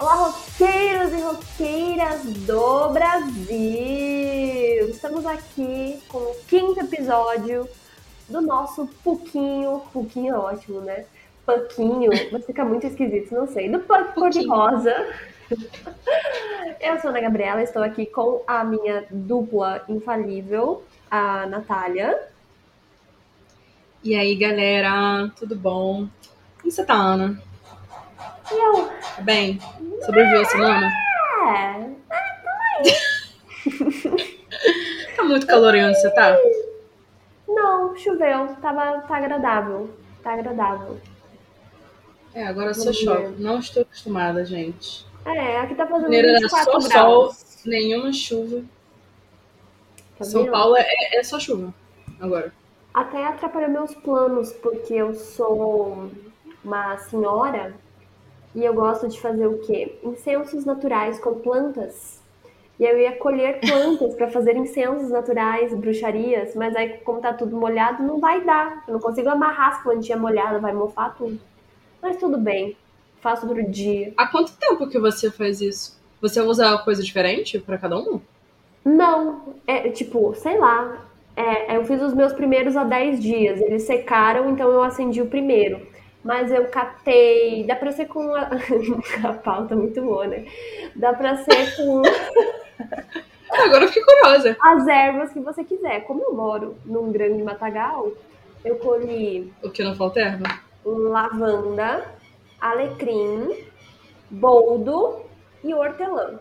Olá, roqueiros e roqueiras do Brasil! Estamos aqui com o quinto episódio do nosso Puquinho. Puquinho é ótimo, né? Puquinho, vai ficar muito esquisito, não sei. Do Puck Cor-de-Rosa. Eu sou a Ana Gabriela, estou aqui com a minha dupla infalível, a Natália. E aí, galera, tudo bom? Como você tá, Ana? E eu? Bem? Sobreviveu a semana? É, Tá muito calorento, você tá? não, choveu, tava, tá agradável, tá agradável. É, agora só chove. Não estou acostumada, gente. É, aqui tá fazendo Janeiro era 24 só graus. sol, nenhuma chuva. Tá São vendo? Paulo é, é só chuva agora. Até atrapalhou meus planos, porque eu sou uma senhora e eu gosto de fazer o quê? Incensos naturais com plantas. E eu ia colher plantas para fazer incensos naturais, bruxarias, mas aí, como tá tudo molhado, não vai dar. Eu não consigo amarrar as plantinhas molhadas, vai mofar tudo. Mas tudo bem, faço outro dia. Há quanto tempo que você faz isso? Você usa coisa diferente pra cada um? Não, é tipo, sei lá. É, eu fiz os meus primeiros há 10 dias. Eles secaram, então eu acendi o primeiro. Mas eu catei. Dá pra ser com. A, a pauta muito boa, né? Dá pra ser com Agora eu fiquei curiosa. as ervas que você quiser. Como eu moro num grande matagal, eu colhi O que não falta é erva? lavanda, alecrim, boldo e hortelã.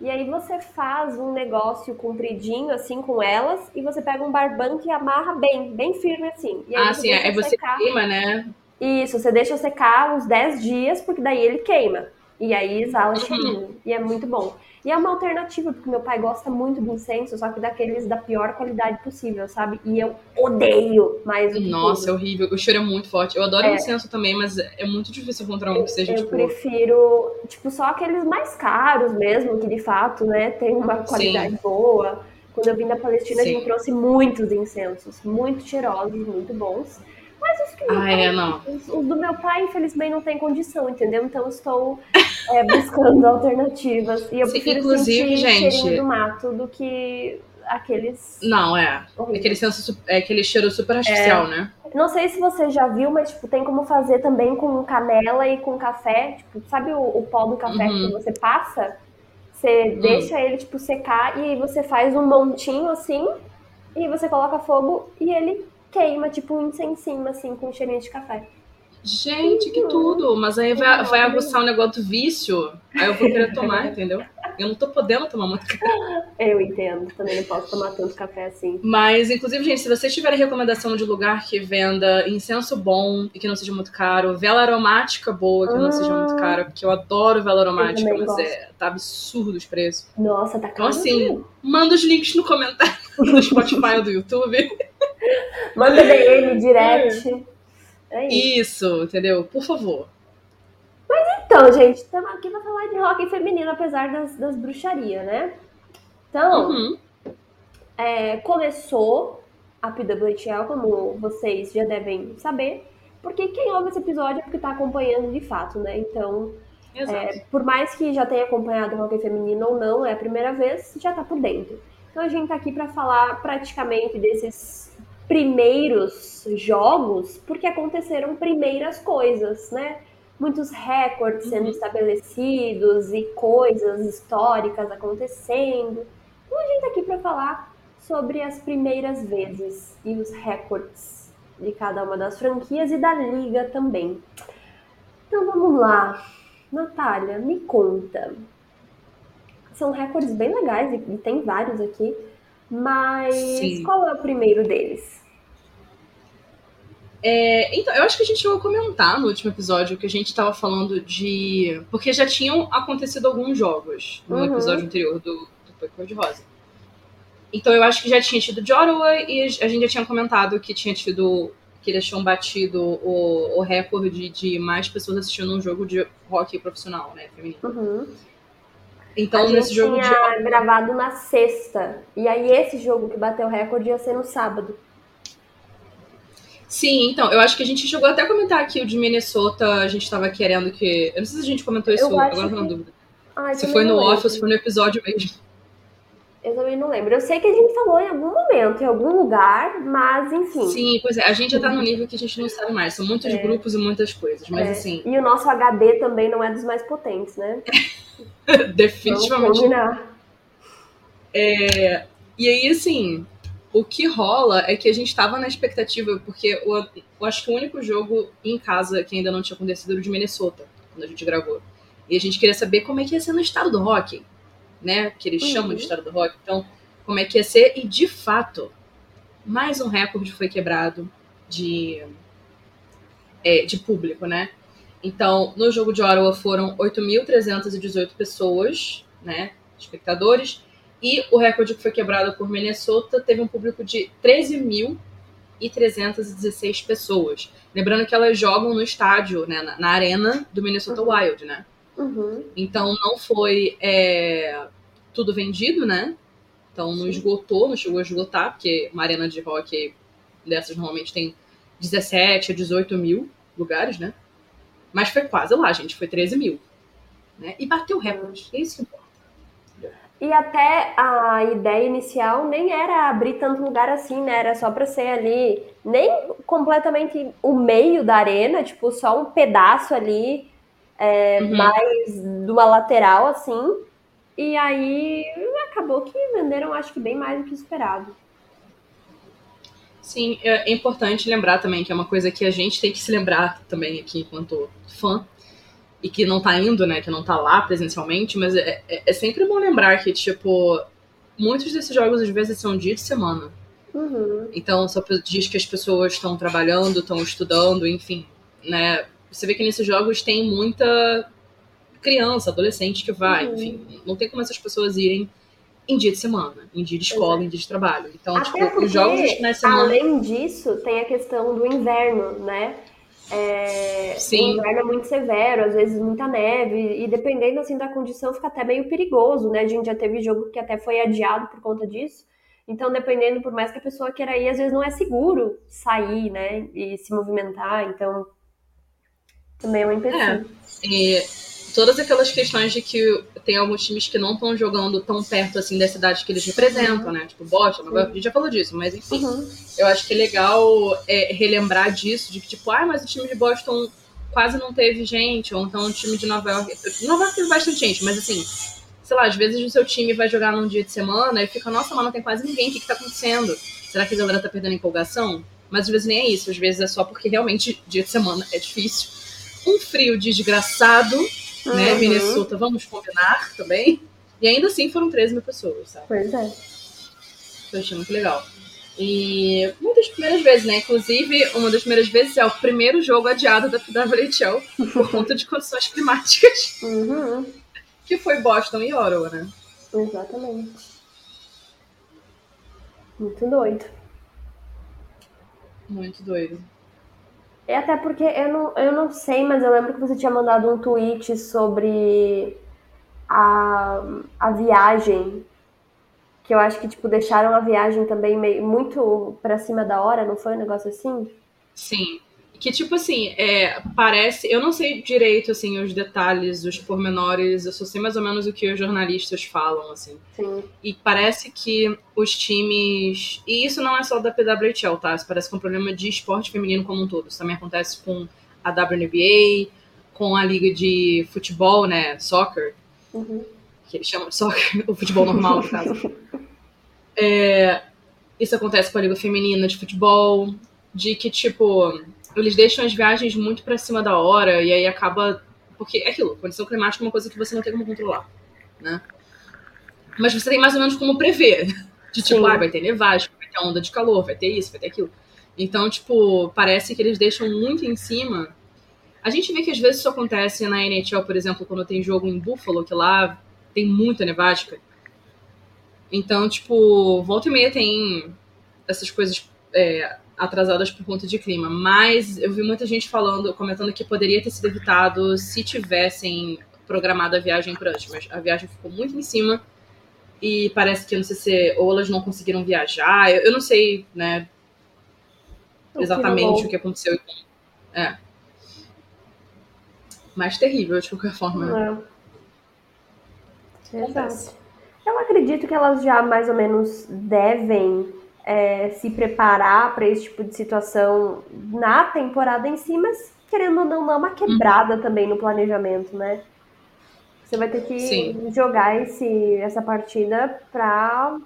E aí você faz um negócio compridinho assim com elas e você pega um barbante e amarra bem, bem firme assim. E aí Ah, sim, é você secar. queima, né? Isso, você deixa secar uns 10 dias, porque daí ele queima. E aí exala Uhum. cheirinho. E é muito bom. E é uma alternativa, porque meu pai gosta muito do incenso, só que daqueles da pior qualidade possível, sabe? E eu odeio mais que Nossa, é tudo. horrível. O cheiro é muito forte. Eu adoro É. incenso também, mas é muito difícil encontrar um que seja, Eu tipo. prefiro, tipo, só aqueles mais caros mesmo, que de fato, né, tem uma qualidade boa. Quando eu vim da Palestina, a Sim. gente trouxe muitos incensos, muito cheirosos, muito bons. Mas os que Ah, é, não. os, os do meu pai, infelizmente, não tem condição, entendeu? Então eu estou é, buscando alternativas. E eu Sim, prefiro inclusive, sentir gente- do mato do que aqueles. Não, é. Aquele, senso, é aquele cheiro super artificial, né? Não sei se você já viu, mas tipo, tem como fazer também com canela e com café. Tipo, sabe o, o pó do café Uhum. que você passa? Você deixa ele, tipo, secar e você faz um montinho assim, e você coloca fogo e ele queima, tipo, um incensinho, assim, com cheirinho de café. Gente, que tudo! Mas aí vai, vai aguçar o negócio do vício. Aí eu vou querer tomar, entendeu? Eu não tô podendo tomar muito café. Eu entendo, também não posso tomar tanto café assim. Mas, inclusive, gente, se vocês tiverem recomendação de lugar que venda incenso bom e que não seja muito caro, vela aromática boa que não seja muito cara, porque eu adoro vela aromática, mas gosto. é, tá absurdo os preços. Nossa, tá Então, caro. assim, manda os links no comentário do Spotify ou do YouTube. Manda DM, direct. É isso. Isso, entendeu? Por favor. Então, gente, estamos aqui pra falar de rock feminino, apesar das, das bruxarias, né? Então, Uhum. é, começou a PWHL, como vocês já devem saber, porque quem ouve esse episódio é porque tá acompanhando de fato, né? Então, é, por mais que já tenha acompanhado rock feminino ou não, é a primeira vez, já tá por dentro. Então a gente tá aqui pra falar praticamente desses primeiros jogos, porque aconteceram primeiras coisas, né? Muitos recordes sendo Uhum. estabelecidos e coisas históricas acontecendo. Então a gente tá aqui pra falar sobre as primeiras vezes e os recordes de cada uma das franquias e da liga também. Então vamos lá. Natália, me conta. São recordes bem legais e e tem vários aqui, mas Sim. qual é o primeiro deles? É, então, eu acho que a gente chegou a comentar no último episódio que a gente tava falando de. Porque já tinham acontecido alguns jogos no Uhum. episódio anterior do, do Pokémon de Rosa. Então eu acho que já tinha tido Jorua e a gente já tinha comentado que tinha tido. que eles tinham batido o, o recorde de mais pessoas assistindo um jogo de hockey profissional, né? Feminino. Uhum. Então, a nesse gente jogo tinha de. gravado na sexta. E aí esse jogo que bateu o recorde ia ser no sábado. Sim, então, eu acho que a gente chegou até a comentar aqui o de Minnesota, a gente tava querendo que. Eu não sei se a gente comentou isso, agora que- dúvida. Ai, Se foi no não off ou se foi no episódio mesmo. Eu também não lembro. Eu sei que a gente falou em algum momento, em algum lugar, mas enfim. Sim, pois é, a gente já tá no nível que a gente não sabe mais. São muitos É. grupos e muitas coisas. Mas É. assim, E o nosso HD também não é dos mais potentes, né? Vamos definitivamente. combinar. É, e aí, assim, o que rola é que a gente tava na expectativa, porque eu, eu acho que o único jogo em casa que ainda não tinha acontecido era o de Minnesota, quando a gente gravou. E a gente queria saber como é que ia ser no estado do rock, né? Que eles Uhum. chamam de estado do rock. Então, como é que ia ser. E, de fato, mais um recorde foi quebrado de, é, de público, né? Então, no jogo de Ottawa foram 8.318 pessoas, né? Espectadores. E o recorde que foi quebrado por Minnesota teve um público de 13.316 pessoas. Lembrando que elas jogam no estádio, né, na, na arena do Minnesota Uhum. Wild, né? Uhum. Então não foi é, tudo vendido, né? Então não Sim. esgotou, não chegou a esgotar, porque uma arena de hockey dessas normalmente tem 17 a 18 mil lugares, né? Mas foi quase lá, gente, foi 13 mil. Né? E bateu o recorde. É isso que importa. E até a ideia inicial nem era abrir tanto lugar assim, né? Era só pra ser ali, nem completamente o meio da arena, tipo, só um pedaço ali, é, Uhum. mais de uma lateral, assim. E aí acabou que venderam, acho que bem mais do que esperado. Sim, é é importante lembrar também que é uma coisa que a gente tem que se lembrar também aqui enquanto fã e que não tá indo, né, que não tá lá presencialmente, mas é, é- é sempre bom lembrar que, tipo, muitos desses jogos às vezes são dia de semana. Uhum. Então, só diz que as pessoas estão trabalhando, estão estudando, enfim, né? Você vê que nesses jogos tem muita criança, adolescente que vai, Uhum. enfim, não tem como essas pessoas irem em dia de semana, em dia de escola, em dia de trabalho. Então, Até tipo, os jogos de semana. além disso, tem a questão do inverno, né? É, Sim. O inverno é muito severo, às vezes muita neve, e dependendo assim da condição fica até meio perigoso, né? A gente já teve jogo que até foi adiado por conta disso. Então, dependendo, por mais que a pessoa queira ir, às vezes não é seguro sair, né? E se movimentar, então também é um empecilho. E todas aquelas questões de que tem alguns times que não estão jogando tão perto assim das cidades que eles representam, né? Tipo Boston, York, a gente já falou disso, mas enfim. Uhum. Eu acho que é legal é, relembrar disso, de que, tipo, ah, mas o time de Boston quase não teve gente, ou então o time de Nova York. Nova York teve bastante gente, mas assim, sei lá, às vezes o seu time vai jogar num dia de semana e fica, nossa, mas não tem quase ninguém, o que, que tá acontecendo? Será que a galera tá perdendo empolgação? Mas às vezes nem é isso, às vezes é só porque realmente dia de semana é difícil. Um frio desgraçado, né? Uhum. Minnesota, vamos combinar também. E ainda assim foram 13 mil pessoas, sabe? Pois é. Eu achei muito legal. E uma das primeiras vezes, né? Inclusive, uma das primeiras vezes é o primeiro jogo adiado da WHL por conta de condições climáticas, Uhum. que foi Boston e Ottawa, né? Exatamente. Muito doido. Muito doido. É até porque eu não, eu não sei, mas eu lembro que você tinha mandado um tweet sobre a, a viagem. Que eu acho que, tipo, deixaram a viagem também meio, muito pra cima da hora, não foi um negócio assim? Sim. Que, tipo assim, é, parece. Eu não sei direito, assim, os detalhes, os pormenores, eu só sei mais ou menos o que os jornalistas falam, assim. Sim. E parece que os times. E isso não é só da PWHL, tá? Isso parece que é um problema de esporte feminino como um todo. Isso também acontece com a WNBA, com a liga de futebol, né? Soccer, Uhum. que eles chamam de soccer, o futebol normal, no caso. É, isso acontece com a liga feminina de futebol, de que, tipo, eles deixam as viagens muito pra cima da hora e aí acaba. Porque é aquilo, condição climática é uma coisa que você não tem como controlar, né? Mas você tem mais ou menos como prever. De tipo, ah, vai ter nevasca, vai ter onda de calor, vai ter isso, vai ter aquilo. Então, tipo, parece que eles deixam muito em cima. A gente vê que às vezes isso acontece na NHL, por exemplo, quando tem jogo em Buffalo, que lá tem muita nevasca. Então, tipo, volta e meia tem essas coisas é, atrasadas por conta de clima. Mas eu vi muita gente falando, comentando que poderia ter sido evitado se tivessem programado a viagem por antes. Mas a viagem ficou muito em cima. E parece que, não sei se ou elas não conseguiram viajar. Eu, eu não sei, né, O que exatamente o que aconteceu. É. Mas terrível, de qualquer forma. É. Acontece. Eu acredito que elas já mais ou menos devem é, se preparar para esse tipo de situação na temporada em si, mas querendo ou não, dá uma quebrada uhum. também no planejamento, né? Você vai ter que Sim. jogar esse, essa partida para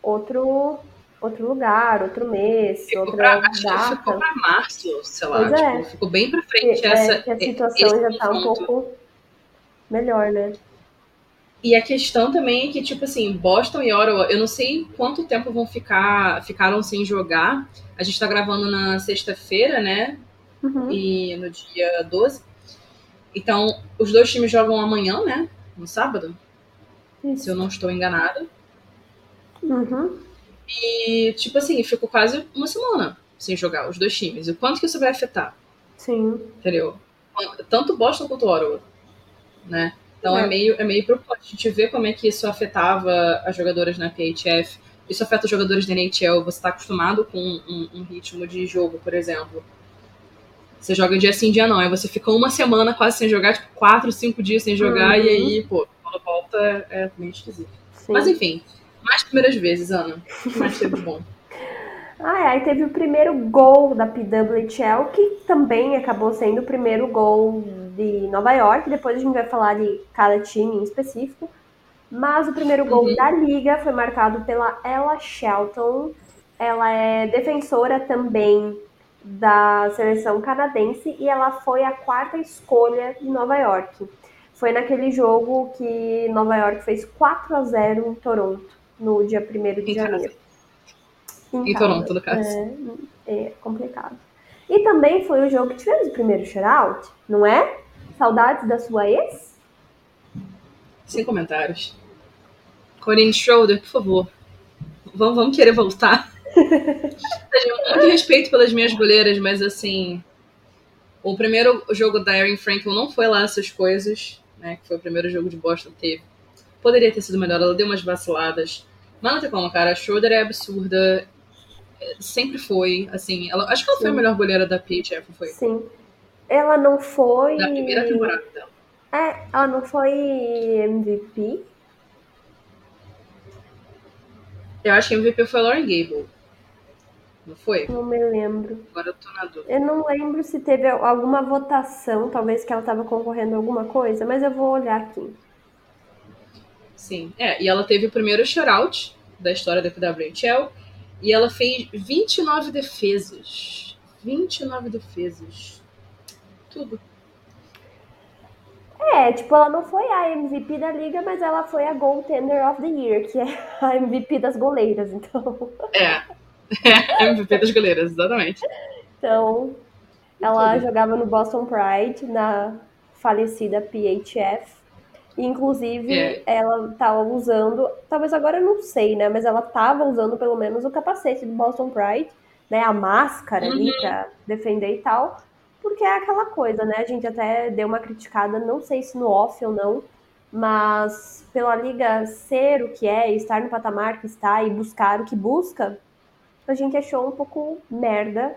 outro outro lugar, outro mês, ficou outra pra, data. Ficou para março, sei lá, pois é. tipo, é. ficou bem para frente é, essa. Que a situação já está um pouco melhor, né? E a questão também é que, tipo assim, Boston e Ottawa, eu não sei quanto tempo vão ficar, ficaram sem jogar. A gente tá gravando na sexta-feira, né? Uhum. E no dia 12. Então, os dois times jogam amanhã, né? No sábado. Isso. Se eu não estou enganada. Uhum. E, tipo assim, ficou quase uma semana sem jogar os dois times. O quanto que isso vai afetar? Sim. Entendeu? Tanto Boston quanto Ottawa, né? Então é. é, meio, é meio preocupante. A gente vê como é que isso afetava as jogadoras na PHF. Isso afeta os jogadores da NHL. Você está acostumado com um, um, ritmo de jogo, por exemplo. Você joga dia sim, dia não. Aí você fica uma semana quase sem jogar, tipo, quatro, cinco dias sem jogar, uhum. e aí, pô, quando volta é meio esquisito. Sim. Mas enfim, mais primeiras vezes, Ana. Mais teve bom? Ah, é, aí teve o primeiro gol da PWHL, que também acabou sendo o primeiro gol de Nova York. Depois a gente vai falar de cada time em específico. Mas o primeiro gol uhum. da liga foi marcado pela Ella Shelton. Ela é defensora também da seleção canadense e ela foi a quarta escolha de Nova York. Foi naquele jogo que Nova York fez 4 a 0 em Toronto, no dia 1 de janeiro. Em, em Toronto, no caso. É, é, complicado. E também foi o jogo que tivemos o primeiro shutout, não é? Saudades da sua ex? Sem comentários. Corinne Schroeder, por favor. Vamos, vamos querer voltar. Tenho muito respeito pelas minhas goleiras, mas assim. O primeiro jogo da Erin Franklin não foi lá essas coisas, né? Que foi o primeiro jogo de Boston teve. Poderia ter sido melhor, ela deu umas vaciladas. Mas não tem como, cara. A Schroeder é absurda sempre foi, assim, ela, acho que ela foi Sim. a melhor goleira da PHF, foi? Sim. Ela não foi... Na primeira temporada dela. É, ela não foi MVP? Eu acho que MVP foi a Lauren Gable. Não foi? Não me lembro. Agora eu tô na dúvida. Eu não lembro se teve alguma votação, talvez que ela tava concorrendo a alguma coisa, mas eu vou olhar aqui. Sim, é, e ela teve o primeiro shutout da história da PWHL, e ela fez 29 defesas. 29 defesas. Tudo. É, tipo, ela não foi a MVP da liga, mas ela foi a Goaltender of the Year, que é a MVP das goleiras, então. É. É, MVP das goleiras, exatamente. Então, ela Tudo. jogava no Boston Pride, na falecida PHF. Inclusive, é. ela estava usando, talvez agora eu não sei, né? Mas ela estava usando pelo menos o capacete do Boston Pride, né? A máscara uhum. ali para defender e tal. Porque é aquela coisa, né? A gente até deu uma criticada, não sei se no off ou não, mas pela liga ser o que é, estar no patamar que está e buscar o que busca, a gente achou um pouco merda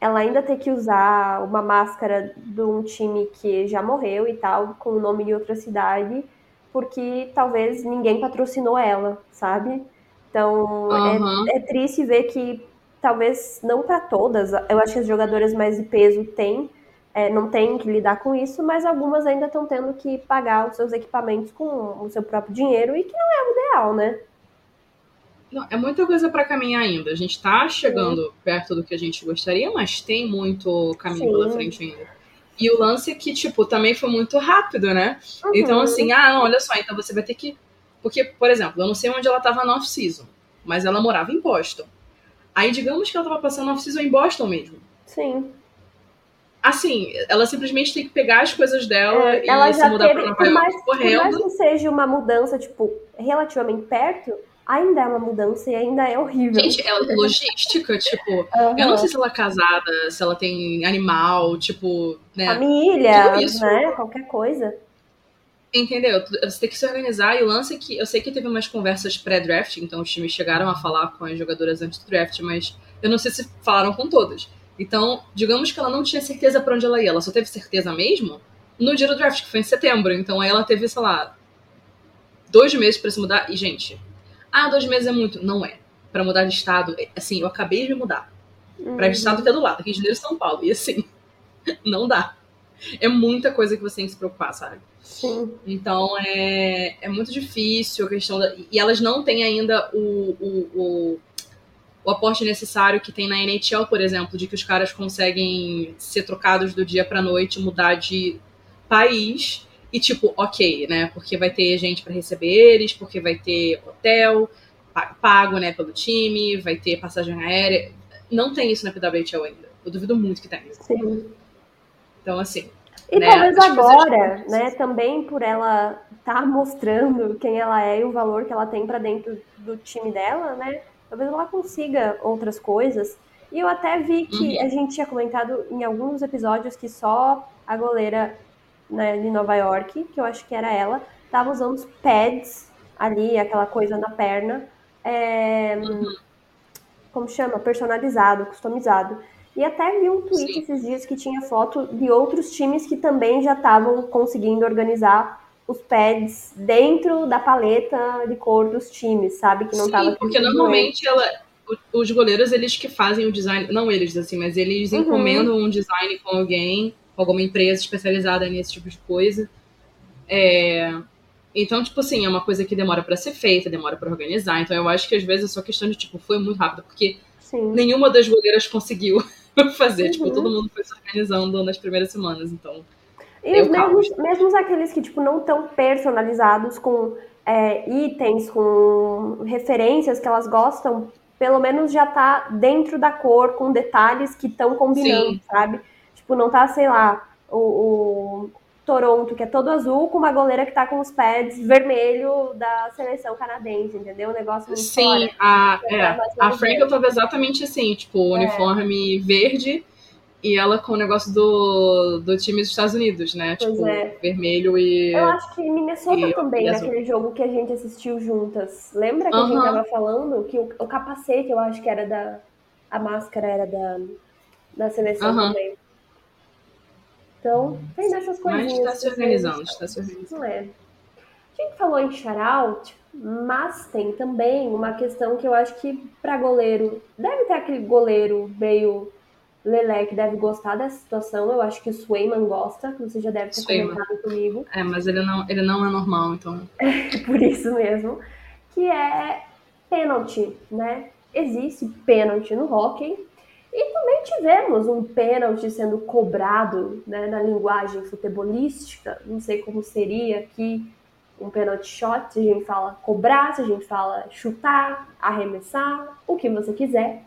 ela ainda ter que usar uma máscara de um time que já morreu e tal, com o nome de outra cidade, porque talvez ninguém patrocinou ela, sabe? Então uhum. é, é, triste ver que talvez não para todas, eu acho que as jogadoras mais de peso têm, é, não têm que lidar com isso, mas algumas ainda estão tendo que pagar os seus equipamentos com o seu próprio dinheiro e que não é o ideal, né? Não, é muita coisa para caminhar ainda. A gente está chegando Sim. perto do que a gente gostaria, mas tem muito caminho Sim. pela frente ainda. E o lance é que, tipo, também foi muito rápido, né? Uhum. Então, assim, ah, não, olha só, então você vai ter que. Porque, por exemplo, eu não sei onde ela estava na off-season, mas ela morava em Boston. Aí, digamos que ela estava passando off-season em Boston mesmo. Sim. Assim, ela simplesmente tem que pegar as coisas dela é, e ela se mudar teve, pra Nova York correndo. Por mais que seja uma mudança, tipo, relativamente perto, ainda é uma mudança e ainda é horrível. Gente, é logística, tipo, uhum. eu não sei se ela é casada, se ela tem animal, tipo, né? Família, né? Qualquer coisa. Entendeu? Você tem que se organizar e o lance é que eu sei que teve umas conversas pré-draft, então os times chegaram a falar com as jogadoras antes do draft, mas eu não sei se falaram com todas. Então, digamos que ela não tinha certeza para onde ela ia, ela só teve certeza mesmo no dia do draft, que foi em setembro. Então aí ela teve, sei lá, dois meses para se mudar. E, gente, ah, dois meses é muito. Não é. Para mudar de estado, é, assim, eu acabei de mudar. Uhum. Para estado que é do lado, Rio de Janeiro e São Paulo. E assim, não dá. É muita coisa que você tem que se preocupar, sabe? Sim. Então é, é muito difícil a questão da. E elas não têm ainda o, o, o, o aporte necessário que tem na NHL, por exemplo, de que os caras conseguem ser trocados do dia pra noite, mudar de país e tipo, ok, né? Porque vai ter gente para receber eles, porque vai ter hotel pago, né, pelo time, vai ter passagem aérea. Não tem isso na PWHL ainda. Eu duvido muito que tenha. Sim. Então, assim. E né, talvez agora, né, também por ela estar tá mostrando quem ela é e o valor que ela tem para dentro do time dela, né? Talvez ela consiga outras coisas. E eu até vi que uhum. a gente tinha comentado em alguns episódios que só a goleira né, de Nova York, que eu acho que era ela, estava usando os pads ali, aquela coisa na perna, é, como chama? Personalizado, customizado. E até vi um tweet Sim. esses dias que tinha foto de outros times que também já estavam conseguindo organizar os pads dentro da paleta de cor dos times, sabe? Que não Sim, tava porque normalmente ela, os goleiros, eles que fazem o design, não eles assim, mas eles uhum. encomendam um design com alguém alguma empresa especializada nesse tipo de coisa. É... Então, tipo assim, é uma coisa que demora para ser feita, demora para organizar. Então, eu acho que às vezes é só questão de, tipo, foi muito rápido, porque Sim. nenhuma das goleiras conseguiu fazer. Tipo, uhum. Tipo, todo mundo foi se organizando nas primeiras semanas, então. E os mesmos, mesmos aqueles que, tipo, não estão personalizados com é, itens, com referências que elas gostam, pelo menos já tá dentro da cor, com detalhes que estão combinando, Sim. sabe? Tipo, não tá, sei lá, o, o, Toronto, que é todo azul, com uma goleira que tá com os pads vermelho da seleção canadense, entendeu? O negócio muito Sim, a, é, a Frank tava exatamente assim, tipo, é. uniforme verde e ela com o negócio do, do time dos Estados Unidos, né? Pois tipo, é. vermelho e. Eu acho que Minnesota e, também, e naquele jogo que a gente assistiu juntas. Lembra que a gente tava falando que o, o, capacete, eu acho que era da. A máscara era da, da seleção também. Então, tem dessas coisinhas. Mas está se organizando, está se organizando. É. A gente falou em shoutout, mas tem também uma questão que eu acho que para goleiro, deve ter aquele goleiro meio Lelé que deve gostar dessa situação. Eu acho que o Swayman gosta, você já deve ter Swayman. comentado comigo. É, mas ele não, ele não é normal, então. Por isso mesmo. Que é pênalti, né? Existe pênalti no hockey, e também tivemos um pênalti sendo cobrado né, na linguagem futebolística, não sei como seria aqui um pênalti shot, se a gente fala cobrar, se a gente fala chutar, arremessar, o que você quiser.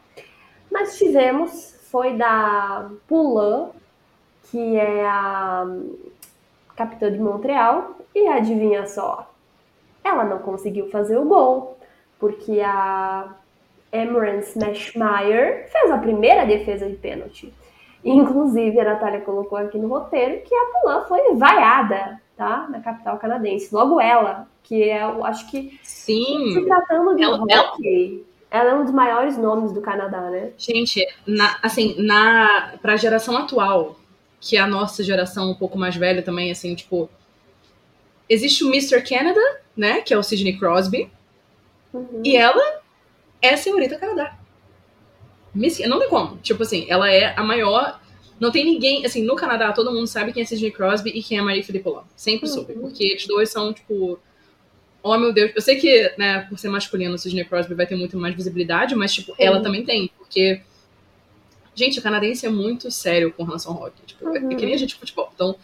Mas tivemos, foi da Poulain, que é a capitã de Montreal, e adivinha só, ela não conseguiu fazer o gol, porque a Emrance Mashmeyer fez a primeira defesa de pênalti. Inclusive, a Natália colocou aqui no roteiro que a Polan foi vaiada, tá? Na capital canadense. Logo ela, que é, eu acho que. Sim. Se tratando de ela, hockey, ela... ela é um dos maiores nomes do Canadá, né? Gente, na, assim, na, pra geração atual, que é a nossa geração um pouco mais velha também, assim, tipo. Existe o Mr. Canada, né? Que é o Sidney Crosby. Uhum. E ela é a senhorita Canadá. Não tem como. Tipo assim, ela é a maior. Não tem ninguém. Assim, no Canadá, todo mundo sabe quem é Sidney Crosby e quem é Marie Philippe Sempre uhum. soube. Porque eles dois são, tipo. Oh, meu Deus. Eu sei que, né, por ser masculino, Sidney Crosby vai ter muito mais visibilidade, mas, tipo, uhum. ela também tem. Porque. Gente, o canadense é muito sério com relação ao rock. Tipo, uhum. é que nem a gente futebol. Então.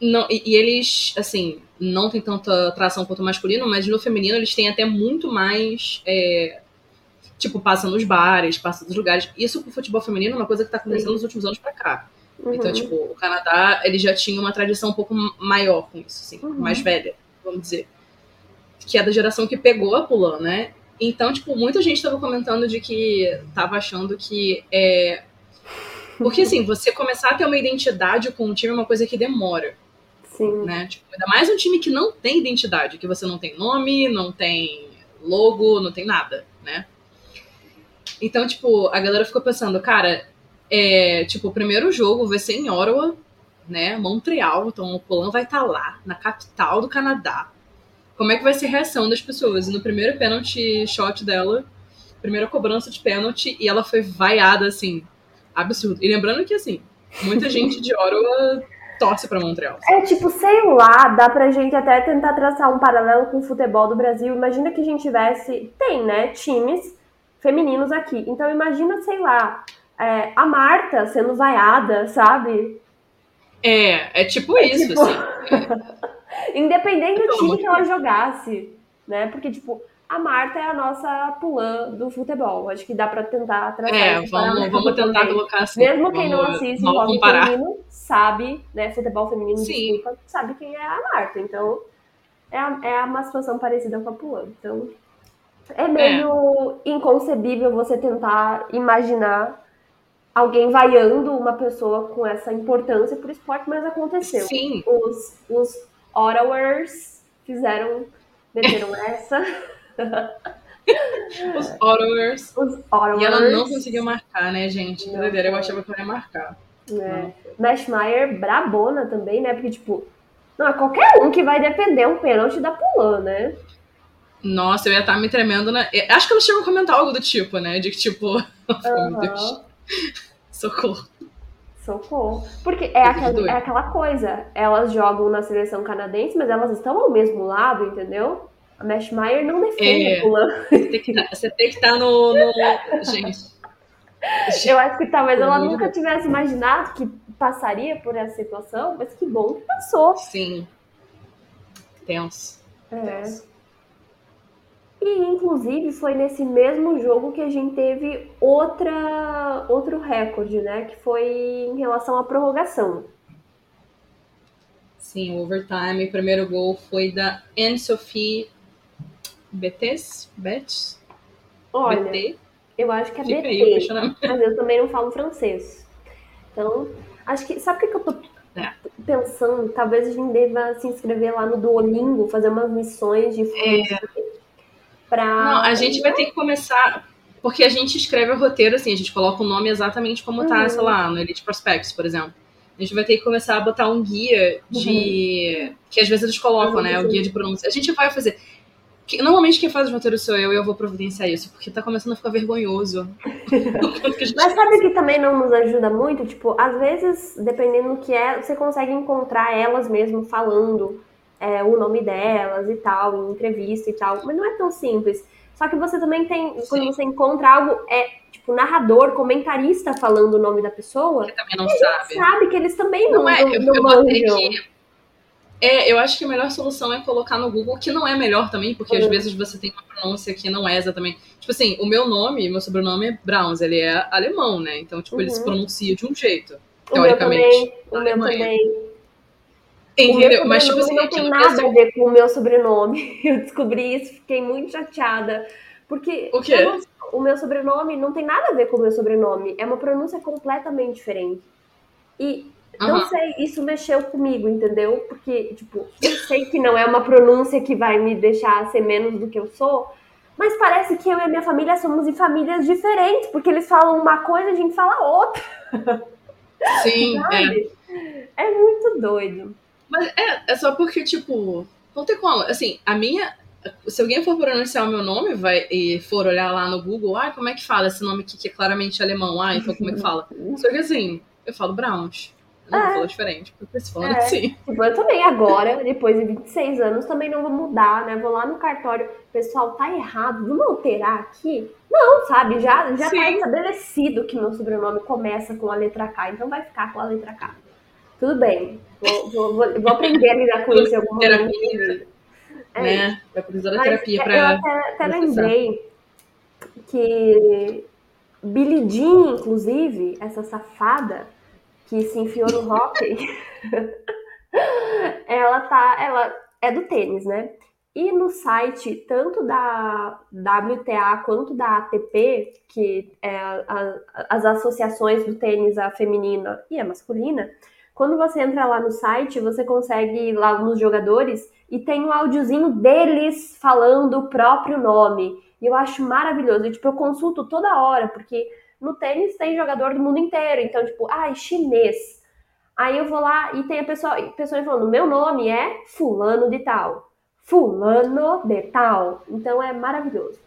Não, e, e, eles, assim, não tem tanta atração quanto o masculino, mas no feminino eles têm até muito mais. É, tipo, passa nos bares, passa nos lugares. Isso pro futebol feminino é uma coisa que tá acontecendo Sim. nos últimos anos pra cá. Uhum. Então, tipo, o Canadá, ele já tinha uma tradição um pouco maior com isso, assim, uhum. mais velha, vamos dizer. Que é da geração que pegou a Pulan, né? Então, tipo, muita gente tava comentando de que tava achando que é. Porque, assim, você começar a ter uma identidade com um time é uma coisa que demora. Sim. Né? Tipo, ainda mais um time que não tem identidade, que você não tem nome, não tem logo, não tem nada, né? Então, tipo, a galera ficou pensando, cara, é, tipo, o primeiro jogo vai ser em Ottawa, né? Montreal, então o Polan vai estar tá lá, na capital do Canadá. como é que vai ser a reação das pessoas. E no primeiro pênalti shot dela, primeira cobrança de pênalti, e ela foi vaiada, assim, absurdo. E lembrando que, assim, muita gente de Ottawa torce para Montreal. É tipo, sei lá, dá pra gente até tentar traçar um paralelo com o futebol do Brasil. Imagina que a gente tivesse, tem, né, times femininos aqui. Então imagina, sei lá, é, a Marta sendo vaiada, sabe? É, é tipo é isso, tipo... assim. Independente do time que ela jogasse, né? Porque, tipo, a Marta é a nossa pulã do futebol. Acho que dá pra tentar traçar É, vamos, vamos tentar também. colocar assim. Mesmo quem não assiste hockey feminino sabe, né? Futebol feminino, Sim. desculpa, sabe quem é a Marta. Então, é, é uma situação parecida com a pulã. Então, é meio é. inconcebível você tentar imaginar alguém vaiando uma pessoa com essa importância pro esporte, mas aconteceu. Sim. Os, os Ottawers fizeram, meteram essa. Os Ottawers. Os Ottawers. E ela não conseguiu marcar, né, gente? Não. Eu achava que ela ia marcar. É. Brabona também, né? Porque, tipo, não é qualquer um que vai defender um pênalti da Pulan, né? Nossa, eu ia estar me tremendo na. Acho que ela chegou a comentar algo do tipo, né? De que, tipo, oh, meu Deus. Socorro. Socorro. Porque é aquela, é aquela coisa. Elas jogam na seleção canadense, mas elas estão ao mesmo lado, entendeu? A Mesh Meyer não defende é, tá, Você tem que estar tá no, no. Gente. Eu acho que talvez ela nunca tivesse imaginado que passaria por essa situação, mas que bom que passou. Sim. Tenso. É. Tenso. E inclusive foi nesse mesmo jogo que a gente teve outra, outro recorde, né? Que foi em relação à prorrogação. Sim, o overtime. O primeiro gol foi da Anne-Sophie Betes? Betes? Olha, BT? eu acho que é Fica BT, mas eu também não falo francês. Então, acho que... Sabe o que eu tô é. pensando? Talvez a gente deva se inscrever lá no Duolingo, fazer umas missões de francês. É Pra... Não, a gente vai ter que começar. Porque a gente escreve o roteiro assim, a gente coloca o nome exatamente como tá, uhum. tá, sei lá, no Elite Prospects, por exemplo. A gente vai ter que começar a botar um guia de. Uhum. Que às vezes eles colocam, uhum. né? O guia de pronúncia. A gente vai fazer. Normalmente quem faz o roteiro sou eu e eu vou providenciar isso, porque tá começando a ficar vergonhoso. Mas sabe que também não nos ajuda muito? Tipo, às vezes, dependendo do que é, você consegue encontrar elas mesmo falando é, o nome delas e tal, em entrevista e tal, mas não é tão simples. Só que você também tem, Sim. quando você encontra algo, é tipo narrador, comentarista falando o nome da pessoa. Você também não sabe. sabe que eles também não, não é. Eu, não eu ter que. É, eu acho que a melhor solução é colocar no Google, que não é melhor também, porque uhum. às vezes você tem uma pronúncia que não é exatamente. Tipo assim, o meu nome, meu sobrenome é Browns, ele é alemão, né? Então, tipo, uhum. ele se pronuncia de um jeito, teoricamente. O meu também. O meu também. Entendeu? Mas, tipo assim, não tem nada a ver com o meu sobrenome. Eu descobri isso, fiquei muito chateada. Porque o, quê? Não, o meu sobrenome não tem nada a ver com o meu sobrenome. É uma pronúncia completamente diferente. E não uhum. sei, isso mexeu comigo, entendeu? Porque, tipo, eu sei que não é uma pronúncia que vai me deixar ser menos do que eu sou, mas parece que eu e a minha família somos em famílias diferentes, porque eles falam uma coisa e a gente fala outra. Sim, é. É muito doido. Mas é, é só porque, tipo, não tem como. Assim, a minha. Se alguém for pronunciar o meu nome vai, e for olhar lá no Google, ah, como é que fala esse nome aqui que é claramente alemão? Ah, então como é que fala? Só que assim, eu falo Browns. Eu não é. falo diferente, porque se falando é. assim. Tipo, eu também agora, depois de 26 anos, também não vou mudar, né? Vou lá no cartório, pessoal, tá errado, vamos alterar aqui? Não, sabe? Já, já tá estabelecido que meu sobrenome começa com a letra K, então vai ficar com a letra K. Tudo bem, Vou, vou, vou, aprender a lidar com isso em algum momento. É, né? Vai precisar da terapia para. Eu até, até lembrei que Billie Jean, inclusive, essa safada que se enfiou no hockey, ela tá. Ela é do tênis, né? E no site, tanto da WTA quanto da ATP, que é a, a, as associações do tênis, a feminina e a masculina, quando você entra lá no site, você consegue ir lá nos jogadores e tem um áudiozinho deles falando o próprio nome. E eu acho maravilhoso. E, tipo, eu consulto toda hora, porque no tênis tem jogador do mundo inteiro. Então, tipo, ah, chinês. Aí eu vou lá e tem a pessoa, a pessoa falando, meu nome é fulano de tal. fulano de tal. Então é maravilhoso.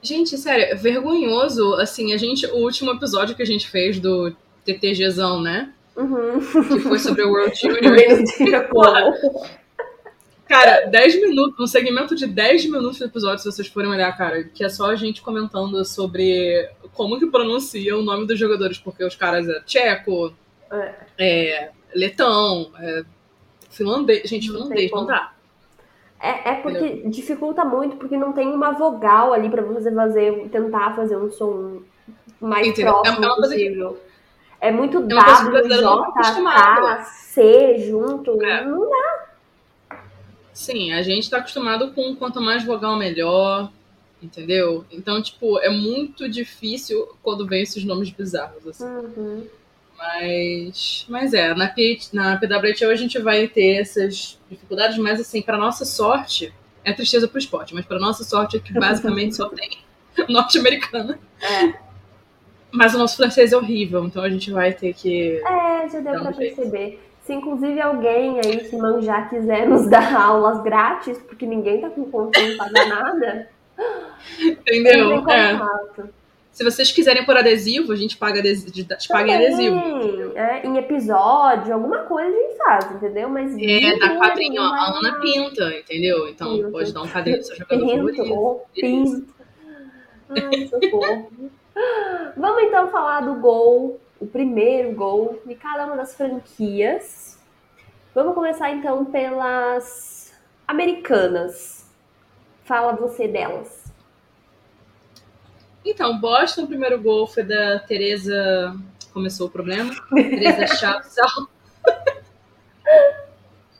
Gente, sério, é vergonhoso, assim, a gente, o último episódio que a gente fez do TTGzão, né? Uhum. Que foi sobre o World Junior. cara, 10 minutos, um segmento de 10 minutos do episódio, se vocês forem olhar, cara, que é só a gente comentando sobre como que pronuncia o nome dos jogadores, porque os caras é tcheco, É. é, letão, é, finlandês. Gente, Não finlandês, não dá. É, é porque dificulta muito, porque não tem uma vogal ali pra você fazer, tentar fazer um som mais Entendeu? É próximo uma coisa que- possível. É muito uma coisa que o W, J. K, C junto. É. Não dá. Sim, a gente tá acostumado com quanto mais vogal melhor, entendeu? Então, tipo, é muito difícil quando vem esses nomes bizarros, assim. Uhum. Mas, mas é, na, P, na PWHO a gente vai ter essas dificuldades, mas assim, pra nossa sorte, é tristeza pro esporte, mas pra nossa sorte é que basicamente só tem norte-americana. É. Mas o nosso francês é horrível, então a gente vai ter que. É, já deu um pra jeito. perceber. Se inclusive alguém aí que manjar quiser nos dar aulas grátis, porque ninguém tá com conta de pagar nada, Entendeu? É. Se vocês quiserem por adesivo, a gente paga, adesivo, a gente paga em adesivo. Também, é, em episódio, alguma coisa a gente faz, entendeu? Mas É, dá quadrinho, a Ana pinta, entendeu? Então pode dar um quadrinho pro seu jogador Pinto, favorito. pinto. Ai, socorro. Vamos então falar do gol, o primeiro gol de cada uma das franquias. Vamos começar então pelas americanas. Fala você delas. Então, Boston, o primeiro gol foi da Tereza. Começou o problema. Tereza Chapsal.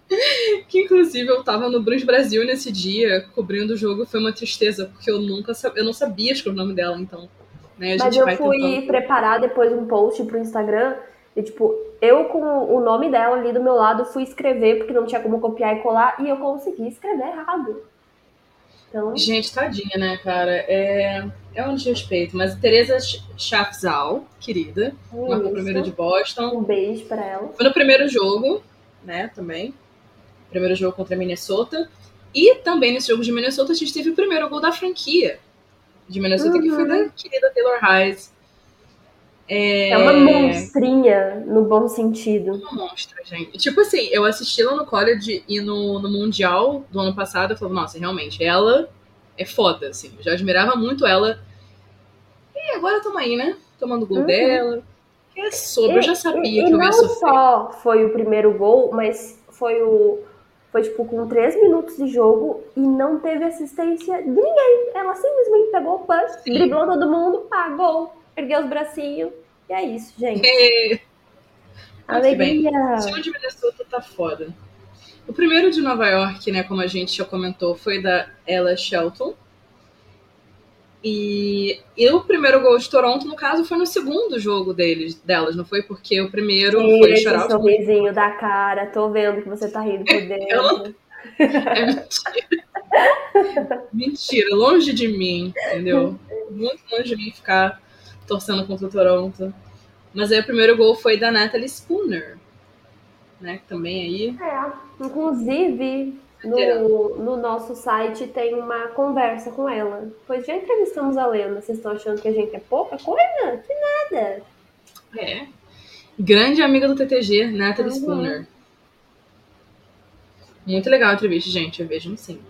que inclusive eu tava no Bruce Brasil nesse dia, cobrindo o jogo. Foi uma tristeza, porque eu nunca eu não sabia escrever o nome dela, então. Né, Mas eu fui tentando. preparar depois um post pro Instagram e, tipo, eu com o nome dela ali do meu lado fui escrever, porque não tinha como copiar e colar, e eu consegui escrever errado. Então, Gente, tadinha, né, cara? É, é um desrespeito. Mas Tereza Chafzal, querida, marcou isso. primeiro de Boston. um beijo pra ela. Foi no primeiro jogo, né, também. Primeiro jogo contra a Minnesota. E também nesse jogo de Minnesota a gente teve o primeiro gol da franquia de Minnesota, que foi Uhum. da querida Taylor Hayes. É, É uma monstrinha, no bom sentido. uma monstra, gente. Tipo assim, eu assisti ela no college e no, no Mundial do ano passado, eu falei, nossa, realmente, ela é foda, assim. Eu já admirava muito ela. E agora tamo aí, né? Tomando gol Uhum. dela. Que é sobre, eu já sabia e, que e eu ia não sofrer. só foi o primeiro gol, mas foi o. Foi tipo com três minutos de jogo e não teve assistência de ninguém. Ela simplesmente pegou o punch, Sim. driblou todo mundo, pagou, ergueu os bracinhos. E é isso, gente. Bem. Alegria! O time de Minnesota tá foda. O primeiro de Nova York, né, como a gente já comentou, foi da Ella Shelton. E, e o primeiro gol de Toronto, no caso, foi no segundo jogo deles, delas, não foi? Porque o primeiro Tira foi esse shoutout. sorrisinho da cara, tô vendo que você tá rindo por dentro. É mentira. mentira, longe de mim, entendeu? Muito longe de mim ficar torcendo contra o Toronto. Mas aí o primeiro gol foi da Natalie Spooner, né? Também aí. É, inclusive. No, no nosso site tem uma conversa com ela. Pois já entrevistamos a Lena. Vocês estão achando que a gente é pouca coisa? Que nada. É. Grande amiga do TTG, Natalie Uhum. Spooner. Muito legal a entrevista, gente. Vejam sim.